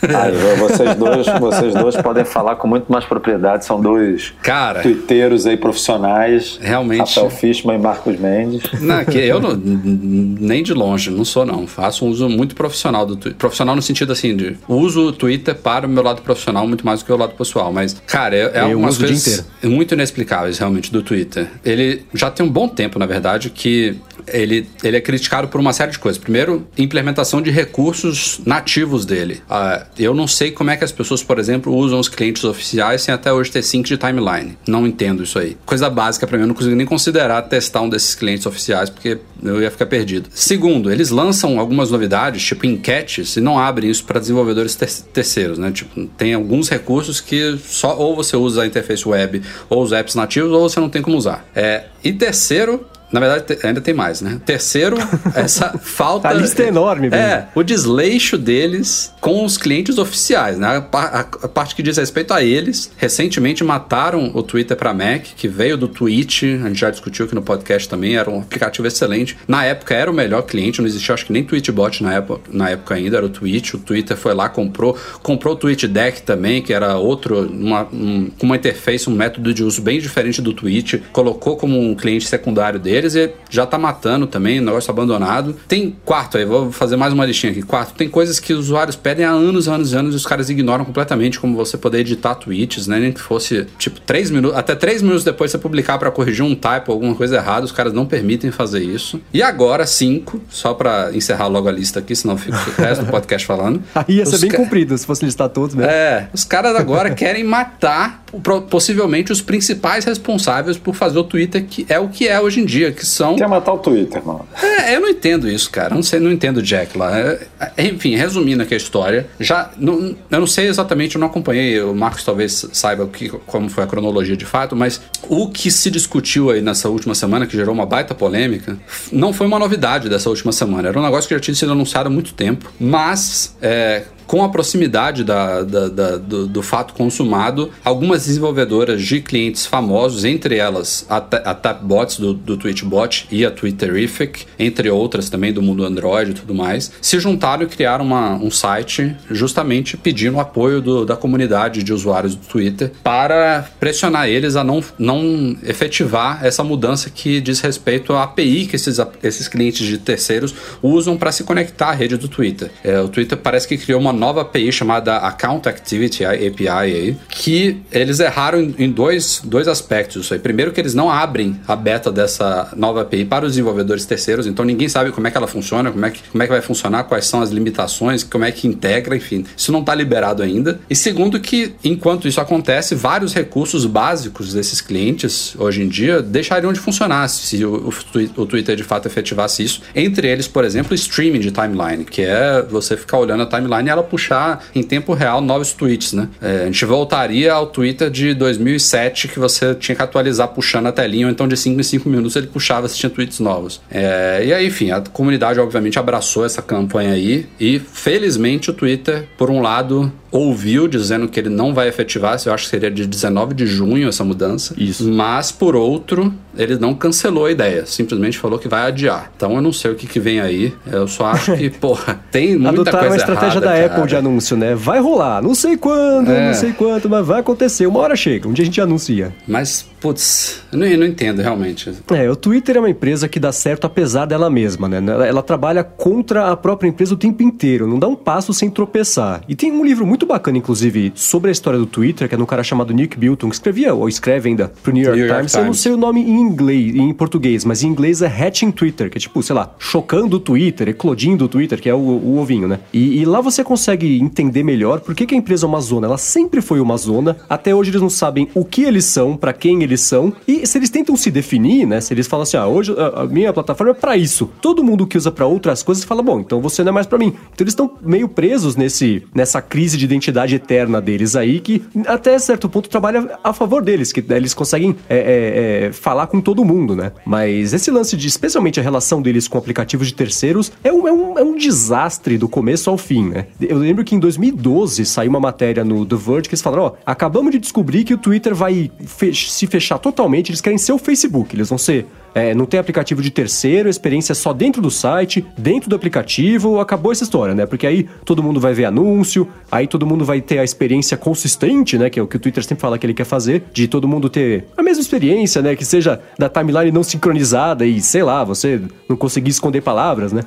Vocês dois, vocês dois podem falar com muito mais propriedade. São dois Cara, tuiteiros aí profissionais. Realmente. Rafael Fishman e Marcos Mendes. não, que eu não, nem de longe, não sou não. Faço um uso muito profissional do Twitter. Profissional no sentido assim de uso o Twitter para o meu lado profissional muito mais do que o lado pessoal. Mas, cara, é, é dia coisas muito inexplicáveis realmente do Twitter. Ele já tem um bom tempo, na verdade, que ele, ele é criticado por uma série de coisas. Primeiro, implementação de recursos nativos dele. Ah, eu não sei como é que as pessoas, por exemplo, usam os clientes oficiais sem até hoje ter sync de timeline. Não entendo isso aí. Coisa básica pra mim, eu não consigo nem considerar testar um desses clientes oficiais, porque eu ia ficar perdido. Segundo, eles lançam algumas novidades, tipo enquetes, e não abrem isso para desenvolvedores ter- terceiros, né? Tipo, tem alguns recursos que só ou você usa a interface web ou os apps nativos, ou você não tem como usar. É, e terceiro, na verdade, ainda tem mais, né? Terceiro, essa falta. A lista é enorme, Bruno. É, o desleixo deles com os clientes oficiais, né? A, a- a parte que diz respeito a eles. Recentemente mataram o Twitter para Mac, que veio do Twitch, a gente já discutiu aqui no podcast também, era um aplicativo excelente. Na época era o melhor cliente, não existia acho que nem Tweetbot na época, na época ainda, era o Twitch. O Twitter foi lá, comprou, comprou o TweetDeck também, que era outro, uma, um- com uma interface, um método de uso bem diferente do Twitch, colocou como um cliente secundário deles e já tá matando também, o negócio abandonado. Tem quarto aí, vou fazer mais uma listinha aqui. Quarto, tem coisas que os usuários pedem há anos, anos, anos e os caras ignoram completamente, como você poder editar tweets, né? Nem que fosse, tipo, três minutos, até três minutos depois você publicar pra corrigir um typo, alguma coisa errada, os caras não permitem fazer isso. E agora, cinco, só pra encerrar logo a lista aqui, senão fica o resto do podcast falando. Aí ia ser bem ca- comprido se fosse listar todos mesmo. é, os caras agora querem matar possivelmente os principais responsáveis por fazer o Twitter que é o que é hoje em dia, que são. Quer matar o Twitter, mano. É, eu não entendo isso, cara. Não sei, não entendo o Jack lá. É, é, enfim, resumindo aqui a história, já não, eu não sei exatamente, eu não acompanhei. O Marcos talvez saiba o que, como foi a cronologia de fato, mas o que se discutiu aí nessa última semana, que gerou uma baita polêmica, não foi uma novidade dessa última semana. Era um negócio que já tinha sido anunciado há muito tempo, mas é, com a proximidade da- da- da- do, do fato consumado, algumas desenvolvedoras de clientes famosos, entre elas a, a Tapbots do, do Twitchbot e a Twitterific, entre outras também do mundo Android e tudo mais, se juntaram e criaram uma- um site justamente pedindo apoio do- da comunidade de usuários do Twitter para pressionar eles a não, não efetivar essa mudança que diz respeito à API que esses, esses clientes de terceiros usam para se conectar à rede do Twitter. É, o Twitter parece que criou uma nova API chamada Account Activity API, aí, que eles erraram em, dois, dois aspectos. Aí. Primeiro, que eles não abrem a beta dessa nova API para os desenvolvedores terceiros, então ninguém sabe como é que ela funciona, como é que, como é que vai funcionar, quais são as limitações, como é que integra, enfim. Isso não está liberado ainda. E segundo, que enquanto isso acontece, vários recursos básicos desses clientes hoje em dia deixariam de funcionar se o, o, o Twitter de fato efetivasse isso. Entre eles, por exemplo, streaming de timeline, que é você ficar olhando a timeline e ela puxar em tempo real novos tweets, né? É, a gente voltaria ao Twitter de 2007 que você tinha que atualizar puxando a telinha, ou então de 5 em 5 minutos ele puxava se tinha tweets novos. É, e aí, enfim, a comunidade obviamente abraçou essa campanha aí e felizmente o Twitter, por um lado, ouviu dizendo que ele não vai efetivar, eu acho que seria de 19 de junho essa mudança. Isso. Mas, por outro, ele não cancelou a ideia, simplesmente falou que vai adiar. Então eu não sei o que, que vem aí. Eu só acho que, porra, tem muita Adotaram coisa a estratégia errada, da cara. Apple de anúncio, né? Vai rolar, não sei quando, É. não sei quanto, mas vai acontecer. Uma hora chega, um dia a gente anuncia. Mas, putz, eu não, eu não entendo realmente. É, o Twitter é uma empresa que dá certo apesar dela mesma, né? Ela, ela trabalha contra a própria empresa o tempo inteiro, não dá um passo sem tropeçar. E tem um livro muito bacana, inclusive, sobre a história do Twitter, que é de um cara chamado Nick Bilton, que escrevia, ou escreve ainda, pro New York, New York Times. Eu não Times. sei o nome em inglês, em português, mas em inglês é Hatching Twitter, que é tipo, sei lá, chocando o Twitter, eclodindo o Twitter, que é o, o ovinho, né? E, e lá você consegue entender melhor por que, que a empresa é uma zona. Ela sempre foi uma zona, até hoje eles não sabem o que eles são, pra quem eles são, e se eles tentam se definir, né? Se eles falam assim, ah, hoje a, a minha plataforma é pra isso. Todo mundo que usa pra outras coisas fala, bom, então você não é mais pra mim. Então eles estão meio presos nesse, nessa crise de identidade eterna deles aí, que até certo ponto trabalha a favor deles, que né, eles conseguem é, é, é, falar com todo mundo, né? Mas esse lance de, especialmente a relação deles com aplicativos de terceiros, é um, é um, é um desastre do começo ao fim, né? Eu lembro que em 2012 saiu uma matéria no The Verge que eles falaram, ó, acabamos de descobrir que o Twitter vai fe- se fechar totalmente, eles querem ser o Facebook, eles vão ser é, não tem aplicativo de terceiro, a experiência é só dentro do site, dentro do aplicativo, acabou essa história, né? Porque aí todo mundo vai ver anúncio, aí todo mundo vai ter a experiência consistente, né? Que é o que o Twitter sempre fala que ele quer fazer, de todo mundo ter a mesma experiência, né? Que seja da timeline não sincronizada e, sei lá, você não conseguir esconder palavras, né?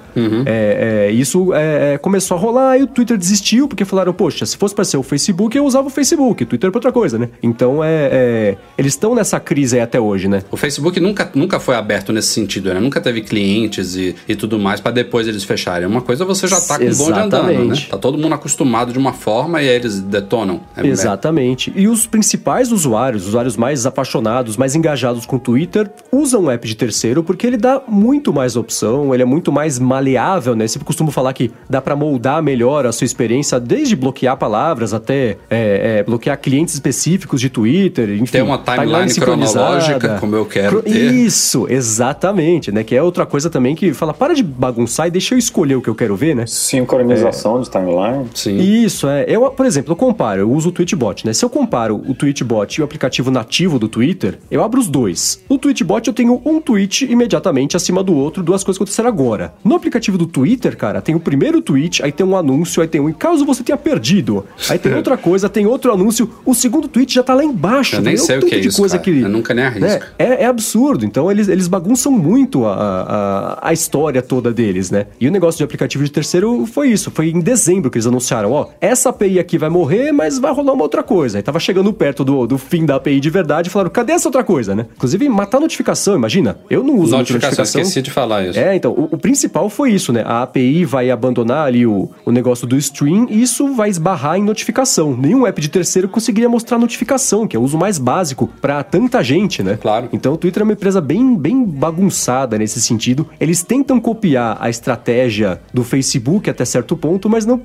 É, é, isso é, é, começou a rolar e o Twitter desistiu, porque falaram, poxa, se fosse pra ser o Facebook, eu usava o Facebook, o Twitter é pra outra coisa, né? Então é. é, eles estão nessa crise aí até hoje, né? O Facebook nunca, nunca foi aberto nesse sentido, né? Nunca teve clientes e, e tudo mais pra depois eles fecharem. Uma coisa você já tá com o bonde andando, né? Exatamente. Tá todo mundo acostumado de uma forma e aí eles detonam. É- Exatamente. E os principais usuários, os usuários mais apaixonados, mais engajados com o Twitter, usam o app de terceiro porque ele dá muito mais opção, ele é muito mais maleável, né? Sempre costumo falar que dá pra moldar melhor a sua experiência, desde bloquear palavras até é, é, bloquear clientes específicos de Twitter, enfim. Ter uma timeline sincronizada. cronológica, como eu quero ter. Isso, exatamente, né? Que é outra coisa também que fala, para de bagunçar e deixa eu escolher o que eu quero ver, né? Sincronização de timeline. Sim. Isso, é. Eu, por exemplo, eu comparo, eu uso o Tweetbot, né? Se eu comparo o Tweetbot e o aplicativo nativo do Twitter, eu abro os dois. No Tweetbot eu tenho um tweet imediatamente acima do outro, duas coisas que aconteceram agora. No aplicativo do Twitter, cara, tem o primeiro tweet, aí tem um anúncio, aí tem um, caso você tenha perdido. Aí tem outra coisa, tem outro anúncio, o segundo tweet já tá lá embaixo. Eu nem sei o que é de isso, coisa cara. que Eu nunca nem arrisco. né? É, é absurdo. Então eles, eles bagunçam muito a, a, a história toda deles, né? E o negócio de aplicativo de terceiro foi isso. Foi em dezembro que eles anunciaram: ó, essa API aqui vai morrer, mas vai rolar uma outra coisa. Aí tava chegando perto do, do fim da API de verdade e falaram: cadê essa outra coisa, né? Inclusive, matar notificação, imagina. Eu não uso Notificação, notificação. esqueci de falar isso. É, então, o, o principal foi isso, né? A API vai abandonar ali o, o negócio do stream e isso vai esbarrar em notificação. Nenhum app de terceiro conseguiria mostrar notificação, que é o uso mais básico pra tanta gente, né? Claro. Então o Twitter é uma empresa bem, bem bagunçada nesse sentido. Eles tentam copiar a estratégia do Facebook até certo ponto, mas não.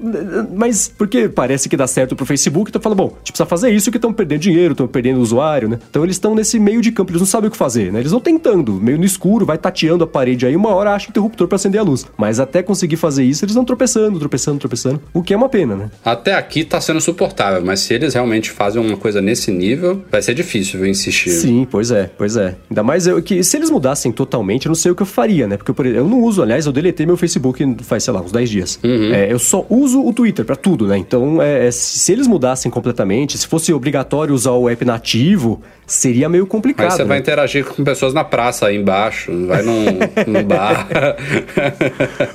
Mas porque parece que dá certo pro Facebook, então fala, bom, a gente precisa fazer isso que estão perdendo dinheiro, estão perdendo usuário, né? Então eles estão nesse meio de campo, eles não sabem o que fazer, né? Eles vão tentando, meio no escuro, vai tateando a parede aí, uma hora acha o interruptor pra acender a luz. Mas até conseguir fazer isso, eles vão tropeçando, tropeçando, tropeçando. O que é uma pena, né? Até aqui tá sendo suportável, mas se eles realmente fazem uma coisa nesse nível, vai ser difícil, viu, insistir. Sim, pois é, pois é. Ainda mais eu, que se eles mudassem totalmente, eu não sei o que eu faria, né? Porque por exemplo, eu não uso, aliás, eu deletei meu Facebook faz, sei lá, uns 10 dias. É, eu só uso o Twitter pra tudo, né? Então, é, é, se eles mudassem completamente, se fosse obrigatório usar o app nativo, seria meio complicado. Aí você né? vai interagir com pessoas na praça aí embaixo, vai num, num bar.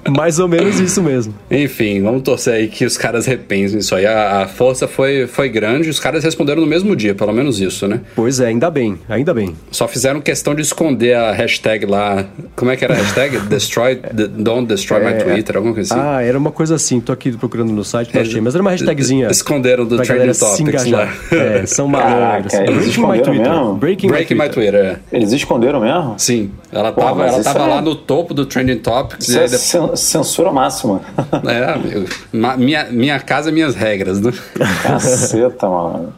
Mais ou menos isso mesmo. Enfim, vamos torcer aí que os caras repensem isso aí. A, a força foi, foi grande, os caras responderam no mesmo dia, pelo menos isso, né? Pois é, ainda bem, ainda bem. Só fizeram questão de esconder a hashtag lá. Como é que era a hashtag? Destroy, de- don't destroy my Twitter, alguma coisa assim. Ah, era uma coisa assim, tô aqui procurando no site, não É, achei, mas era uma hashtagzinha. esconderam do Trending Topics engajar. lá. É, são malandros. Caraca, eles my esconderam Twitter Twitter. mesmo? Breaking, Breaking My My Twitter. Twitter, é. Eles esconderam mesmo? Sim, ela Pô, tava, ela tava é- lá no topo do Trending Topics. Isso e é depois- cen- censura máxima. é, minha, minha casa, minhas regras, né? Caceta, mano.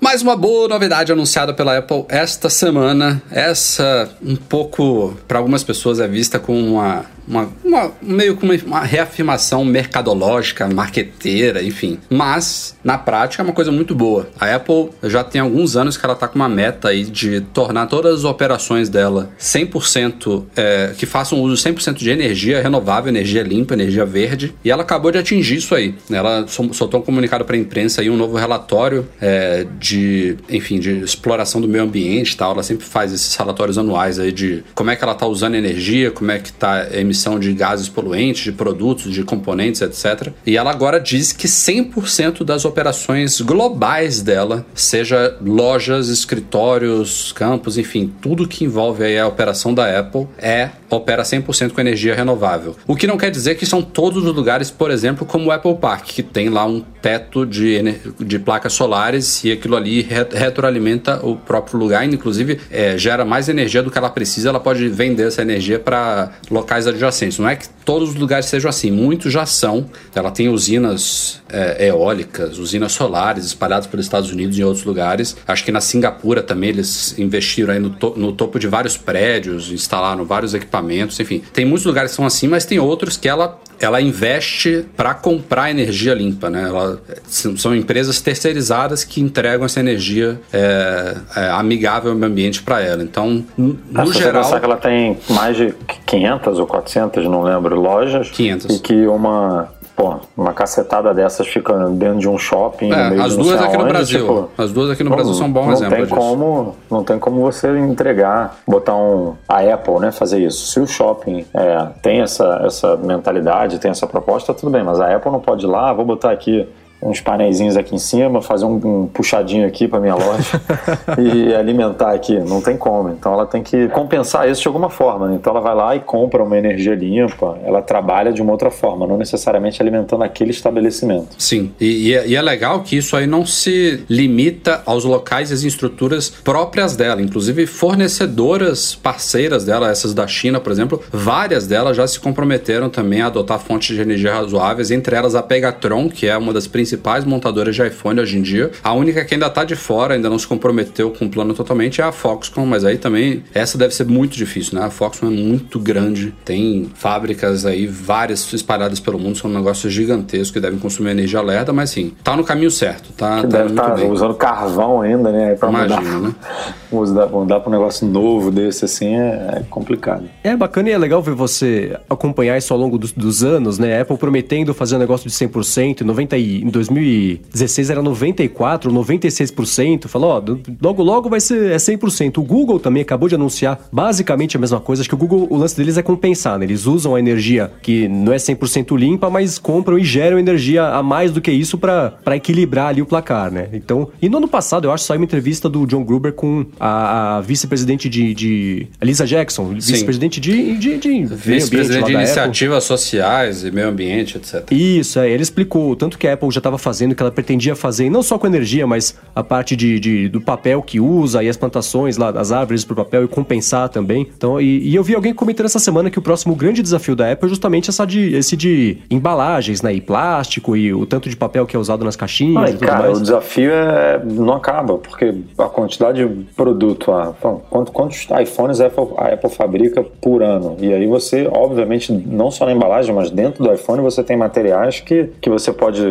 Mais uma boa novidade anunciada pela Apple esta semana. Essa, um pouco, para algumas pessoas, é vista como uma, uma, uma- meio como uma reafirmação mercadológica, marqueteira, enfim. Mas, na prática, é uma coisa muito boa. A Apple já tem alguns anos que ela tá com uma meta aí de tornar todas as operações dela 100%, é, que façam uso 100% de energia renovável, energia limpa, energia verde. E ela acabou de atingir isso aí. Ela sol- soltou um comunicado para a imprensa aí, um novo relatório é, de, enfim, de exploração do meio ambiente e tal. Ela sempre faz esses relatórios anuais aí de como é que ela tá usando energia, como é que tá a emissão de gases poluentes, de produtos, de componentes, etc. E ela agora diz que 100% das operações globais dela, seja lojas, escritórios, campos, enfim, tudo que envolve a operação da Apple é opera 100% com energia renovável. O que não quer dizer que são todos os lugares, por exemplo, como o Apple Park, que tem lá um teto de, de placas solares e aquilo ali re- retroalimenta o próprio lugar, inclusive é, gera mais energia do que ela precisa, ela pode vender essa energia para locais adjacentes. Não é que todos os lugares sejam assim, muitos já são. Ela tem usinas é, eólicas, usinas solares espalhadas pelos Estados Unidos e em outros lugares. Acho que na Singapura também eles investiram aí no, to- no topo de vários prédios, instalaram vários equipamentos, enfim. Tem muitos lugares que são assim, mas tem outros que ela ela investe para comprar energia limpa, né? Ela, são empresas terceirizadas que entregam essa energia é, é, amigável ao meio ambiente para ela. Então, no, Ah, se você geral, pensar que ela tem mais de 500 ou 400, não lembro, lojas. 500. E que uma, pô, uma cacetada dessas fica dentro de um shopping. É, as duas aqui no Brasil. tipo, As duas aqui no não- Brasil são um bom não exemplo Tem disso. como, não tem como você entregar, botar um. A Apple, né, fazer isso. Se o shopping é, tem essa, essa mentalidade, tem essa proposta, tudo bem, mas a Apple não pode ir lá, "Ah, vou botar aqui uns painéis aqui em cima, fazer um, um puxadinho aqui para minha loja e alimentar aqui. Não tem como. Então ela tem que compensar isso de alguma forma. né? Então ela vai lá e compra uma energia limpa, ela trabalha de uma outra forma, não necessariamente alimentando aquele estabelecimento. Sim, e, e é, e é legal que isso aí não se limita aos locais e às estruturas próprias dela. Inclusive, fornecedoras parceiras dela, essas da China, por exemplo, várias delas já se comprometeram também a adotar fontes de energia razoáveis, entre elas a Pegatron, que é uma das principais montadoras de iPhone hoje em dia. A única que ainda está de fora, ainda não se comprometeu com o plano totalmente, é a Foxconn, mas aí também essa deve ser muito difícil, né? A Foxconn é muito grande, tem fábricas aí, várias espalhadas pelo mundo, são um negócio gigantesco que devem consumir energia lerda, mas sim, tá no caminho certo, tá, Que tá deve estar bem. usando carvão ainda, né? Para mudar, Imagina, né? mudar, mudar para um negócio novo desse assim é, é complicado. É bacana e é legal ver você acompanhar isso ao longo dos, dos anos, né? A Apple prometendo fazer um negócio de 100%, 90 e, em 2016 era 94%, 96%. Falou, ó, logo logo vai ser é 100%. O Google também acabou de anunciar basicamente a mesma coisa. Acho que o Google, o lance deles é compensar, né? Eles usam a energia que não é 100% limpa, mas compram e geram energia a mais do que isso para equilibrar ali o placar, né? Então, e no ano passado, eu acho, saiu uma entrevista do John Gruber com a, a vice-presidente de, de Lisa Jackson, vice-presidente de, de, de Vice-presidente de iniciativas sociais e meio ambiente, etc. Isso, é, ele explicou tanto que a Apple já estava fazendo, que ela pretendia fazer, não só com energia, mas a parte de, de- do papel que usa e as plantações lá, as árvores para papel e compensar também. Então, e, e eu vi alguém comentando essa semana que o próximo grande desafio da Apple é justamente essa de, esse de embalagens, né? E plástico e o tanto de papel que é usado nas caixinhas Ah, e e, tudo cara, mais. o desafio é, não acaba, porque a quantidade de produto, ah, bom, quantos, quantos iPhones a Apple, a Apple fabrica por ano? E aí você, obviamente, não só na embalagem, mas dentro do iPhone você tem materiais que, que você pode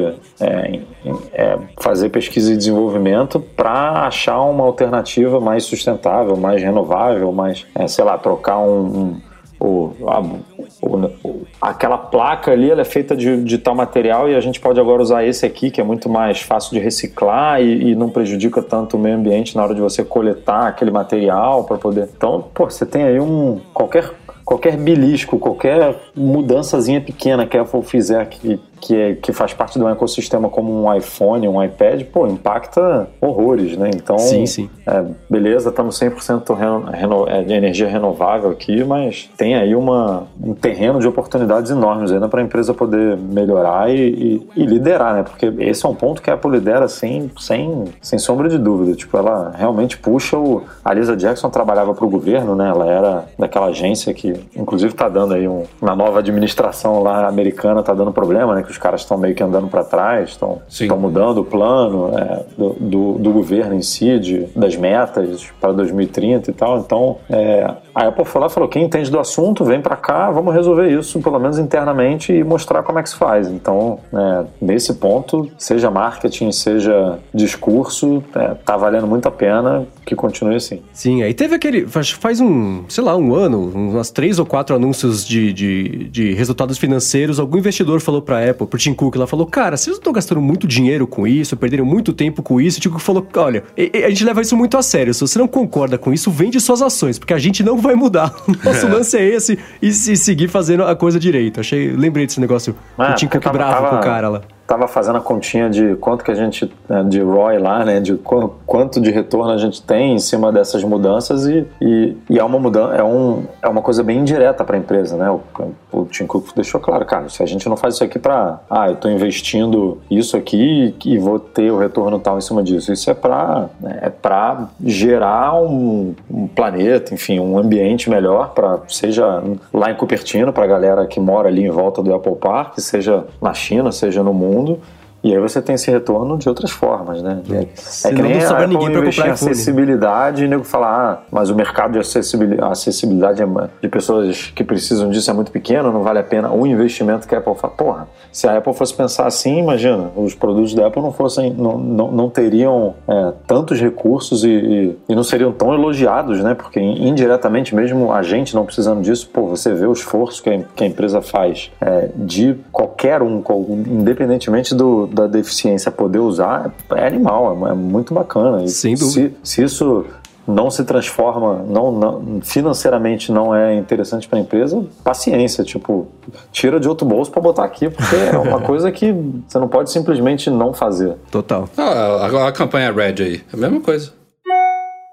é, é, fazer pesquisa e desenvolvimento para achar uma alternativa mais sustentável, mais renovável, mais, é, sei lá, trocar um- um a- o- aquela placa ali ela é feita de, de tal material e a gente pode agora usar esse aqui que é muito mais fácil de reciclar e, e não prejudica tanto o meio ambiente na hora de você coletar aquele material para poder. Então, pô, você tem aí um qualquer qualquer belisco, qualquer mudançazinha pequena que a Apple fizer que que, que faz parte de um ecossistema como um iPhone, um iPad, pô, impacta horrores, né? Então, Sim, sim. é, beleza, estamos 100% reno, reno, é, de energia renovável aqui, mas tem aí uma, um terreno de oportunidades enormes ainda para a empresa poder melhorar e, e- e liderar, né? Porque esse é um ponto que a Apple lidera sem, sem, sem sombra de dúvida. Tipo, ela realmente puxa o. A Lisa Jackson trabalhava para o governo, né? Ela era daquela agência que, inclusive, está dando aí um, uma nova administração lá americana, tá dando problema, né? Que os caras estão meio que andando para trás, estão mudando o plano é, do, do, do governo em si, de, das metas para 2030 e tal. Então, é, a Apple foi lá e falou: quem entende do assunto, vem para cá, vamos resolver isso, pelo menos internamente, e mostrar como é que se faz. Então, é, nesse ponto, seja marketing, seja discurso, é, tá valendo muito a pena que continue assim. Sim, aí teve aquele. Faz, faz um, sei lá, um ano, umas três ou quatro anúncios de, de, de resultados financeiros. Algum investidor falou pra Apple, pro Tim Cook, ela falou: Cara, vocês não estão gastando muito dinheiro com isso, perderam muito tempo com isso. O Tim Cook falou: Olha, e- e a gente leva isso muito a sério. Se você não concorda com isso, vende suas ações, porque a gente não vai mudar. O nosso lance é esse e, se seguir fazendo a coisa direito. Achei, lembrei desse negócio. Ah, o Tim Cook tava- bravo com tava- o cara lá. Tava fazendo a continha de quanto que a gente, né, de ROI lá, né, de qu- quanto de retorno a gente tem em cima dessas mudanças e, e, e é uma mudança, é, um, é uma coisa bem indireta para a empresa, né? O, o Tim Cook deixou claro, cara, se a gente não faz isso aqui para, ah, eu tô investindo isso aqui e vou ter o retorno tal em cima disso. Isso é para é para gerar um, um planeta, enfim, um ambiente melhor para seja lá em Cupertino para a galera que mora ali em volta do Apple Park, seja na China, seja no mundo mundo. E aí você tem esse retorno de outras formas, né? É, é que nem não sobra ninguém em comprar acessibilidade e nego falar, ah, mas o mercado de acessibili- acessibilidade é ma- de pessoas que precisam disso é muito pequeno, não vale a pena o investimento que a Apple faz. Porra, se a Apple fosse pensar assim, imagina, os produtos da Apple não fossem, não, não, não teriam é, tantos recursos e, e, e não seriam tão elogiados, né? Porque indiretamente mesmo a gente não precisando disso, pô, você vê o esforço que a, que a empresa faz é, de qualquer um, independentemente do, da deficiência poder usar, é animal, é, é muito bacana. E Sem dúvida. se, se isso não se transforma, não, não- financeiramente não é interessante para a empresa, paciência, tipo, tira de outro bolso para botar aqui, porque é uma coisa que você não pode simplesmente não fazer. Total. Ah, a, a campanha Red aí, é a mesma coisa.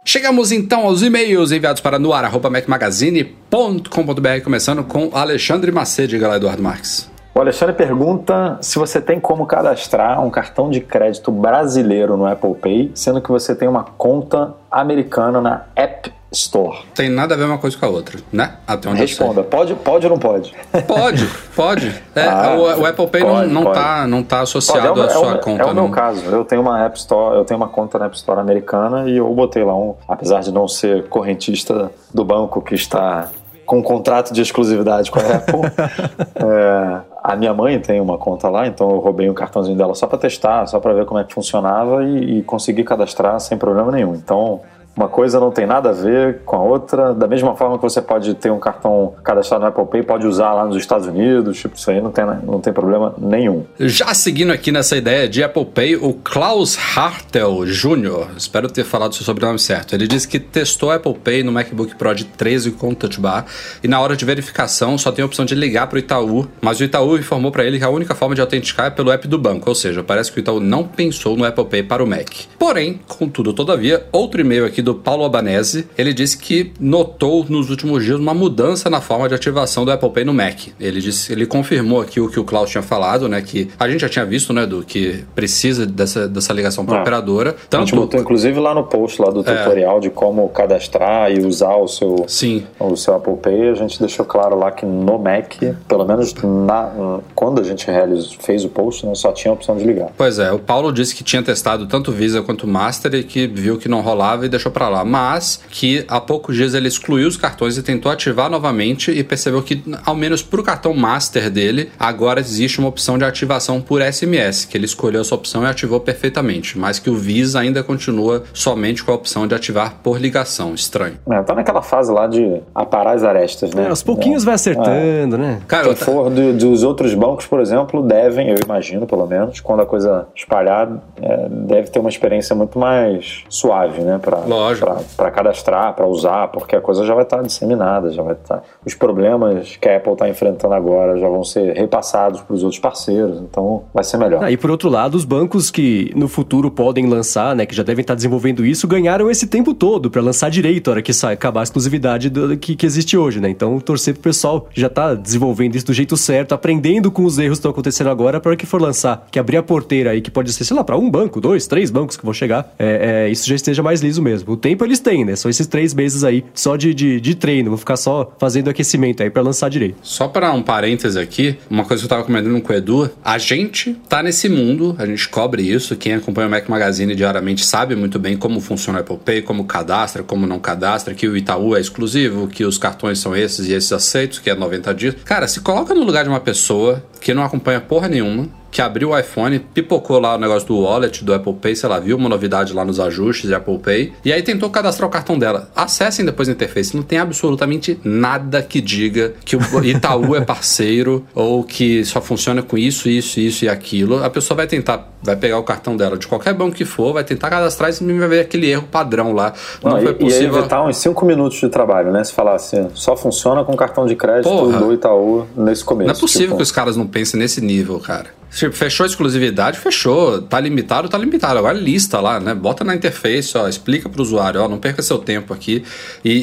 Chegamos então aos e-mails enviados para noar.macmagazine.com.br, começando com Alexandre Macedo, lá, Eduardo Marques. O Alexandre pergunta se você tem como cadastrar um cartão de crédito brasileiro no Apple Pay, sendo que você tem uma conta americana na App Store. Tem nada a ver uma coisa com a outra, né? Até onde eu sei. Responda, pode, pode ou não pode? Pode, pode. É, Ah, o, o Apple Pay pode, não, não, pode. tá, não tá Pode, associado é o- à é sua o, conta, É o meu não. caso. Eu tenho uma App Store, eu tenho uma conta na App Store americana e eu botei lá um, apesar de não ser correntista do banco que está com um contrato de exclusividade com a Apple. é, a minha mãe tem uma conta lá, então eu roubei um cartãozinho dela só para testar, só para ver como é que funcionava e, e consegui cadastrar sem problema nenhum. Então uma coisa não tem nada a ver com a outra. Da mesma forma que você pode ter um cartão cadastrado no Apple Pay, pode usar lá nos Estados Unidos, tipo, isso aí não tem, não tem problema nenhum. Já seguindo aqui nessa ideia de Apple Pay, o Klaus Hartel Jr., espero ter falado seu sobrenome certo, ele disse que testou Apple Pay no MacBook Pro de 13 com Touch Bar e na hora de verificação só tem a opção de ligar para o Itaú, mas o Itaú informou para ele que a única forma de autenticar é pelo app do banco, ou seja, parece que o Itaú não pensou no Apple Pay para o Mac. Porém, contudo, todavia, outro e-mail aqui do Paulo Albanese, ele disse que notou nos últimos dias uma mudança na forma de ativação do Apple Pay no Mac. Ele disse, ele confirmou aqui o que o Klaus tinha falado, né, que a gente já tinha visto, né, do que precisa dessa, dessa ligação para Ah. operadora, A gente tanto botou inclusive lá no post lá do tutorial de como cadastrar e usar o seu, Sim. o seu Apple Pay. A gente deixou claro lá que no Mac, pelo menos na, quando a gente realizou, fez o post, né, só tinha a opção de ligar. Pois é, o Paulo disse que tinha testado tanto Visa quanto Master e que viu que não rolava e deixou pra lá, mas que há poucos dias ele excluiu os cartões e tentou ativar novamente e percebeu que, ao menos pro cartão Master dele, agora existe uma opção de ativação por SMS, que ele escolheu essa opção e ativou perfeitamente, mas que o Visa ainda continua somente com a opção de ativar por ligação. Estranho. É, tá naquela fase lá de aparar as arestas, né? É, aos pouquinhos vai acertando, né? Cara, Quem ta- for do- dos outros bancos, por exemplo, devem, eu imagino pelo menos, quando a coisa espalhar, é, deve ter uma experiência muito mais suave, né? Pra, pra lógico. para cadastrar, para usar, porque a coisa já vai estar disseminada, já vai estar. Os problemas que a Apple está enfrentando agora já vão ser repassados para os outros parceiros, então vai ser melhor. Ah, e por outro lado, os bancos que no futuro podem lançar, né, que já devem estar desenvolvendo isso, ganharam esse tempo todo para lançar direito, a hora que sai, acabar a exclusividade do, que, que existe hoje, né? Então, torcer pro pessoal já tá desenvolvendo isso do jeito certo, aprendendo com os erros que estão acontecendo agora para que for lançar, que abrir a porteira aí, que pode ser, sei lá, para um banco, dois, três bancos que vão chegar, é, é, isso já esteja mais liso mesmo. O tempo eles têm, né? São esses três meses aí só de, de, de treino, vão ficar só fazendo aquecimento aí para lançar direito. Só para um parêntese aqui, uma coisa que eu tava comentando com o Edu, a gente tá nesse mundo, a gente cobre isso, quem acompanha o Mac Magazine diariamente sabe muito bem como funciona o Apple Pay, como cadastra, como não cadastra, que o Itaú é exclusivo, que os cartões são esses e esses aceitos, que é 90 dias. Cara, se coloca no lugar de uma pessoa que não acompanha porra nenhuma, que abriu o iPhone, pipocou lá o negócio do wallet, do Apple Pay, sei lá, viu uma novidade lá nos ajustes de Apple Pay, e aí tentou cadastrar o cartão dela. Acessem depois a interface, não tem absolutamente nada que diga que o Itaú é parceiro ou que só funciona com isso, isso, isso e aquilo. A pessoa vai tentar, vai pegar o cartão dela de qualquer banco que for, vai tentar cadastrar e vai ver aquele erro padrão lá. Não, Não foi e, possível. E evitar uns 5 minutos de trabalho, né? Se falar assim, só funciona com cartão de crédito Porra. do Itaú nesse começo. Não é possível tipo, que os caras não pensem nesse nível, cara. Fechou a exclusividade, fechou. Tá limitado, tá limitado. Agora lista lá, né? Bota na interface, ó, explica pro usuário, ó, não perca seu tempo aqui. E, e-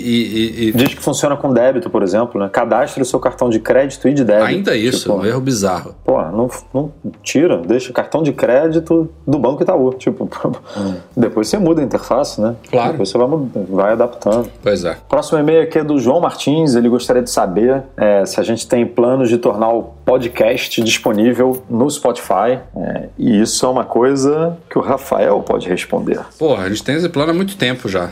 e- e- Diz que funciona com débito, por exemplo, né? Cadastre o seu cartão de crédito e de débito. ainda isso, Tipo, um erro bizarro. Pô, não, não tira, deixa cartão de crédito do Banco Itaú. Tipo, depois você muda a interface, né? Claro. Depois você vai, vai adaptando. Pois é. Próximo e-mail aqui é do João Martins. Ele gostaria de saber é, se a gente tem planos de tornar o podcast disponível no Spotify. É, e isso é uma coisa que o Rafael pode responder. Porra, a gente tem esse plano há muito tempo já.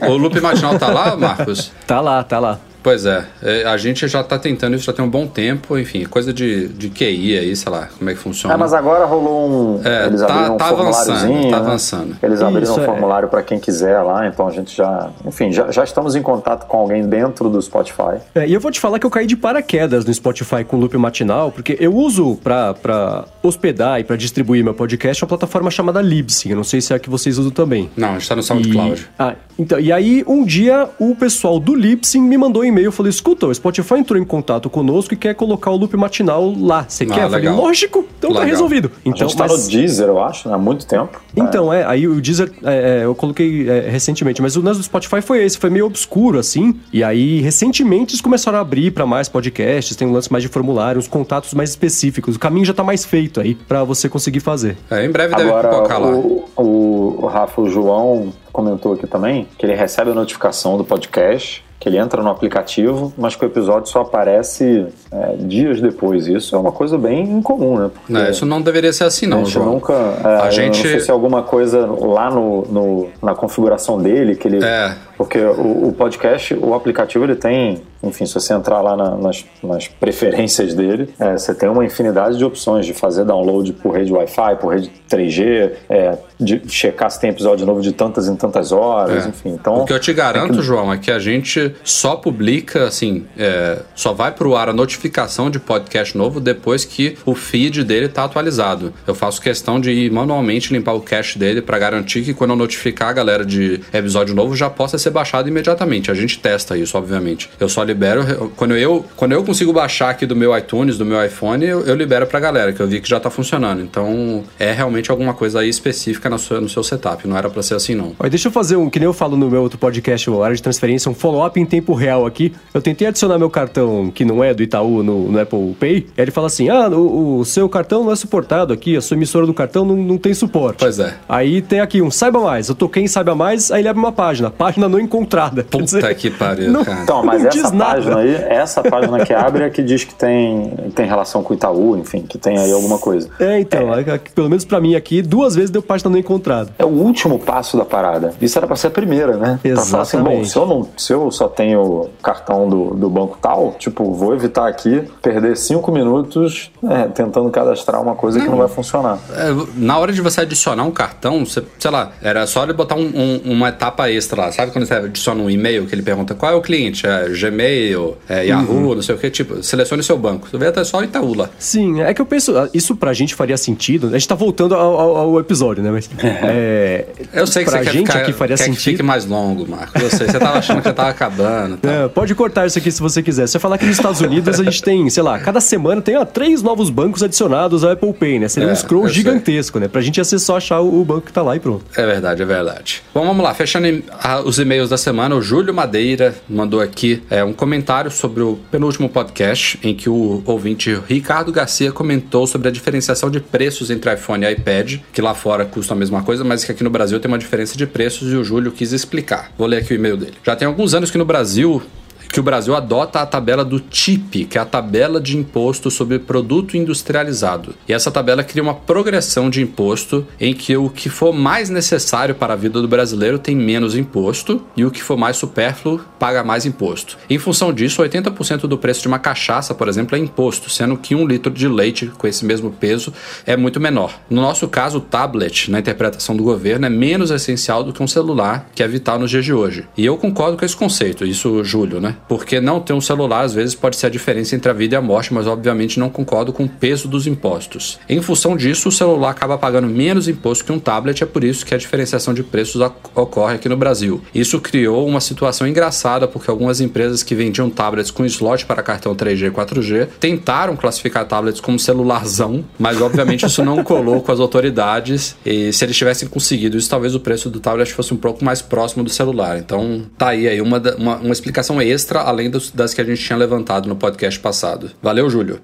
O, o, o loop matinal tá lá, Marcos? Tá lá, tá lá. Pois é, é, a gente já tá tentando isso já tem um bom tempo, enfim, coisa de, de QI aí, sei lá, como é que funciona. Ah, mas agora rolou um. É, eles tá- abriram um tá avançando, formuláriozinho. tá né? avançando. Eles abriram Isso, um é. formulário para quem quiser lá, então a gente já. Enfim, já, já estamos em contato com alguém dentro do Spotify. É, e eu vou te falar que eu caí de paraquedas no Spotify com loop matinal, porque eu uso pra, pra hospedar e pra distribuir meu podcast uma plataforma chamada Libsyn. Eu não sei se é a que vocês usam também. Não, a gente tá no SoundCloud. E, ah, então, e aí, um dia, o pessoal do Lipsyn me mandou e-mail. Eu falei, escuta, o Spotify entrou em contato conosco e quer colocar o loop matinal lá. Você Ah, quer? Eu falei, legal. lógico, então tá Legal. resolvido. A Então, gente tá mas- no Deezer, eu acho, né, há muito tempo. então, é, aí o Deezer é, é, eu coloquei é, recentemente, mas o lance do Spotify foi esse, foi meio obscuro, assim. E aí, recentemente, eles começaram a abrir pra mais podcasts, tem um lance mais de formulário, uns contatos mais específicos. O caminho já tá mais feito aí pra você conseguir fazer. É, em breve deve pipocar Agora, lá. o, o, o Rafa, o João comentou aqui também que ele recebe a notificação do podcast, que ele entra no aplicativo, mas que o episódio só aparece é, dias depois. Isso é uma coisa bem incomum, né? Não, isso não deveria ser assim, a não, gente João. nunca. é, A gente- não sei se é alguma coisa lá no, no- na configuração dele que ele. É. Porque o, o podcast, o aplicativo, ele tem. Enfim, se você entrar lá na- nas, nas preferências dele, é, você tem uma infinidade de opções de fazer download por rede Wi-Fi, por rede 3G, é, de checar se tem episódio novo de tantas em tantas horas, É. enfim. Então, O que eu te garanto, João, é que a gente só publica, assim, é, só vai pro ar a notificação de podcast novo depois que o feed dele tá atualizado. Eu faço questão de ir manualmente limpar o cache dele pra garantir que quando eu notificar a galera de episódio novo já possa ser baixado imediatamente. A gente testa isso, obviamente. Eu só libero quando eu quando eu consigo baixar aqui do meu iTunes, do meu iPhone, eu, eu libero pra galera que eu vi que já tá funcionando. Então, é realmente alguma coisa aí específica na sua, no seu setup, não era pra ser assim não. Olha, deixa eu fazer um, que nem eu falo no meu outro podcast, o Área de Transferência, um follow-up em tempo real aqui. Eu tentei adicionar meu cartão, que não é do Itaú, no, no Apple Pay. E aí ele fala assim: ah, o, o seu cartão não é suportado aqui, a sua emissora do cartão não, não tem suporte. Pois é. Aí tem aqui um Saiba Mais. Eu toquei em Saiba Mais, aí ele abre uma página. Página não encontrada. Puta que pariu, não- cara. Então, mas não essa nada. página aí, essa página que abre é que diz que tem, tem relação com o Itaú, enfim, que tem aí alguma coisa. É, então, é, é, pelo menos pra mim aqui, duas vezes deu página não encontrada. É o último passo da parada. Isso era pra ser a primeira, né? Pra falar assim, bom, Exatamente. se eu, não, se eu só tenho cartão do, do banco tal, tipo, vou evitar aqui perder cinco minutos é, tentando cadastrar uma coisa que não vai funcionar. É, na hora de você adicionar um cartão, você, sei lá, era só ele botar um- um- uma etapa extra lá. Sabe quando você adiciona um e-mail que ele pergunta qual é o cliente, é Gmail, é Yahoo, não sei o que, tipo, selecione seu banco. Você vê até só Itaú lá. Sim, é que eu penso, ah, isso pra gente faria sentido. A gente tá voltando ao, ao- ao episódio, né? Mas. é, Eu sei que pra você quer, gente ficar, aqui faria quer que sentido. fique mais longo, Marcos. Eu sei, você tava achando que já tava acabando. tal. É, pode cortar isso aqui se você quiser. Se você falar que nos Estados Unidos a gente tem, sei lá, cada semana tem ó, três novos bancos adicionados ao Apple Pay, né? Seria É, um scroll eu sei. gigantesco, né? Pra gente ia ser só achar o, banco que tá lá e pronto. É verdade, é verdade. Bom, vamos lá. Fechando em- a- os e-mails da semana, o Júlio Madeira mandou aqui é, um comentário sobre o penúltimo podcast, em que o ouvinte Ricardo Garcia comentou sobre a diferenciação de preços entre iPhone e iPad, que lá fora custam a mesma coisa, mas que aqui no Brasil tem uma diferença de preços e o Júlio quis explicar. Vou ler aqui o e-mail dele. Já tem alguns anos que no Brasil que o Brasil adota a tabela do TIP, que é a tabela de imposto sobre produto industrializado. E essa tabela cria uma progressão de imposto em que o que for mais necessário para a vida do brasileiro tem menos imposto e o que for mais supérfluo paga mais imposto. Em função disso, 80% do preço de uma cachaça, por exemplo, é imposto, sendo que um litro de leite com esse mesmo peso é muito menor. No nosso caso, o tablet, na interpretação do governo, é menos essencial do que um celular, que é vital nos dias de hoje. E eu concordo com esse conceito, isso, Júlio, né? Porque não ter um celular às vezes pode ser a diferença entre a vida e a morte, mas obviamente não concordo com o peso dos impostos. Em função disso, o celular acaba pagando menos imposto que um tablet, é por isso que a diferenciação de preços oc- ocorre aqui no Brasil. Isso criou uma situação engraçada, porque algumas empresas que vendiam tablets com slot para cartão 3G e 4G tentaram classificar tablets como celularzão, mas obviamente isso não colou com as autoridades. E se eles tivessem conseguido isso, talvez o preço do tablet fosse um pouco mais próximo do celular. Então tá aí, aí uma, uma, uma explicação extra, além dos- das que a gente tinha levantado no podcast passado. Valeu, Júlio.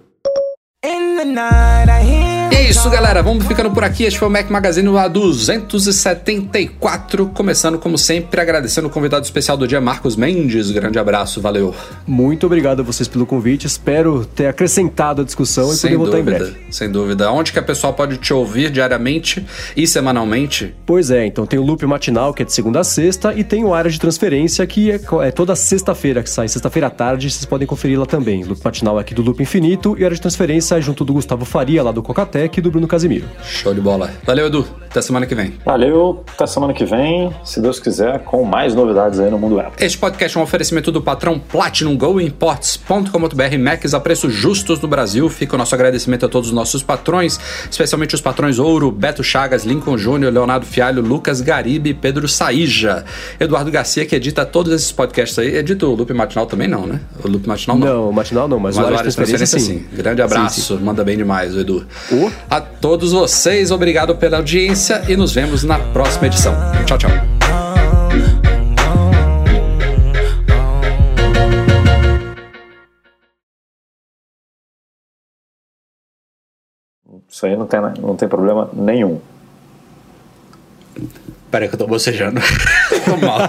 É isso, galera. Vamos ficando por aqui. Este foi o Mac Magazine lá 274. Começando, como sempre, agradecendo o convidado especial do dia, Marcos Mendes. Grande abraço, valeu. Muito obrigado a vocês pelo convite. Espero ter acrescentado a discussão e poder voltar em dúvida, breve. sem dúvida. Onde que a pessoa pode te ouvir diariamente e semanalmente? Pois é, então tem o Loop Matinal, que é de segunda a sexta, e tem o Área de Transferência, que é, é toda sexta-feira que sai. Sexta-feira à tarde, vocês podem conferir lá também. Loop Matinal aqui do Loop Infinito e Área de Transferência junto do Gustavo Faria, lá do Cocatec, e do Bruno Casimiro. Show de bola. Valeu, Edu. Até semana que vem. Valeu, até semana que vem, se Deus quiser, com mais novidades aí no mundo Apple. Este podcast é um oferecimento do patrão Platinum Go Imports.com.br Macs a preços justos no Brasil. Fica o nosso agradecimento a todos os nossos patrões, especialmente os patrões Ouro, Beto Chagas, Lincoln Júnior, Leonardo Fialho, Lucas Garibe e Pedro Saíja. Eduardo Garcia, que edita todos esses podcasts aí. Edita o Loop Matinal também não, né? O Loop Matinal não. Não, o Matinal não, mas, Mas o o área de transferência, sim. sim. Grande abraço, Sim, sim. manda bem demais, o Edu. Ô. A todos vocês, obrigado pela audiência e nos vemos na próxima edição. Tchau, tchau. Isso aí não tem, não tem problema nenhum. Peraí que eu tô bocejando. tô mal.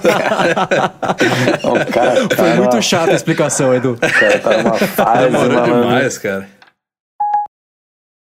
O cara tá Foi numa- muito chata a explicação, Edu. o cara tá numa fase, Demorou demais, cara.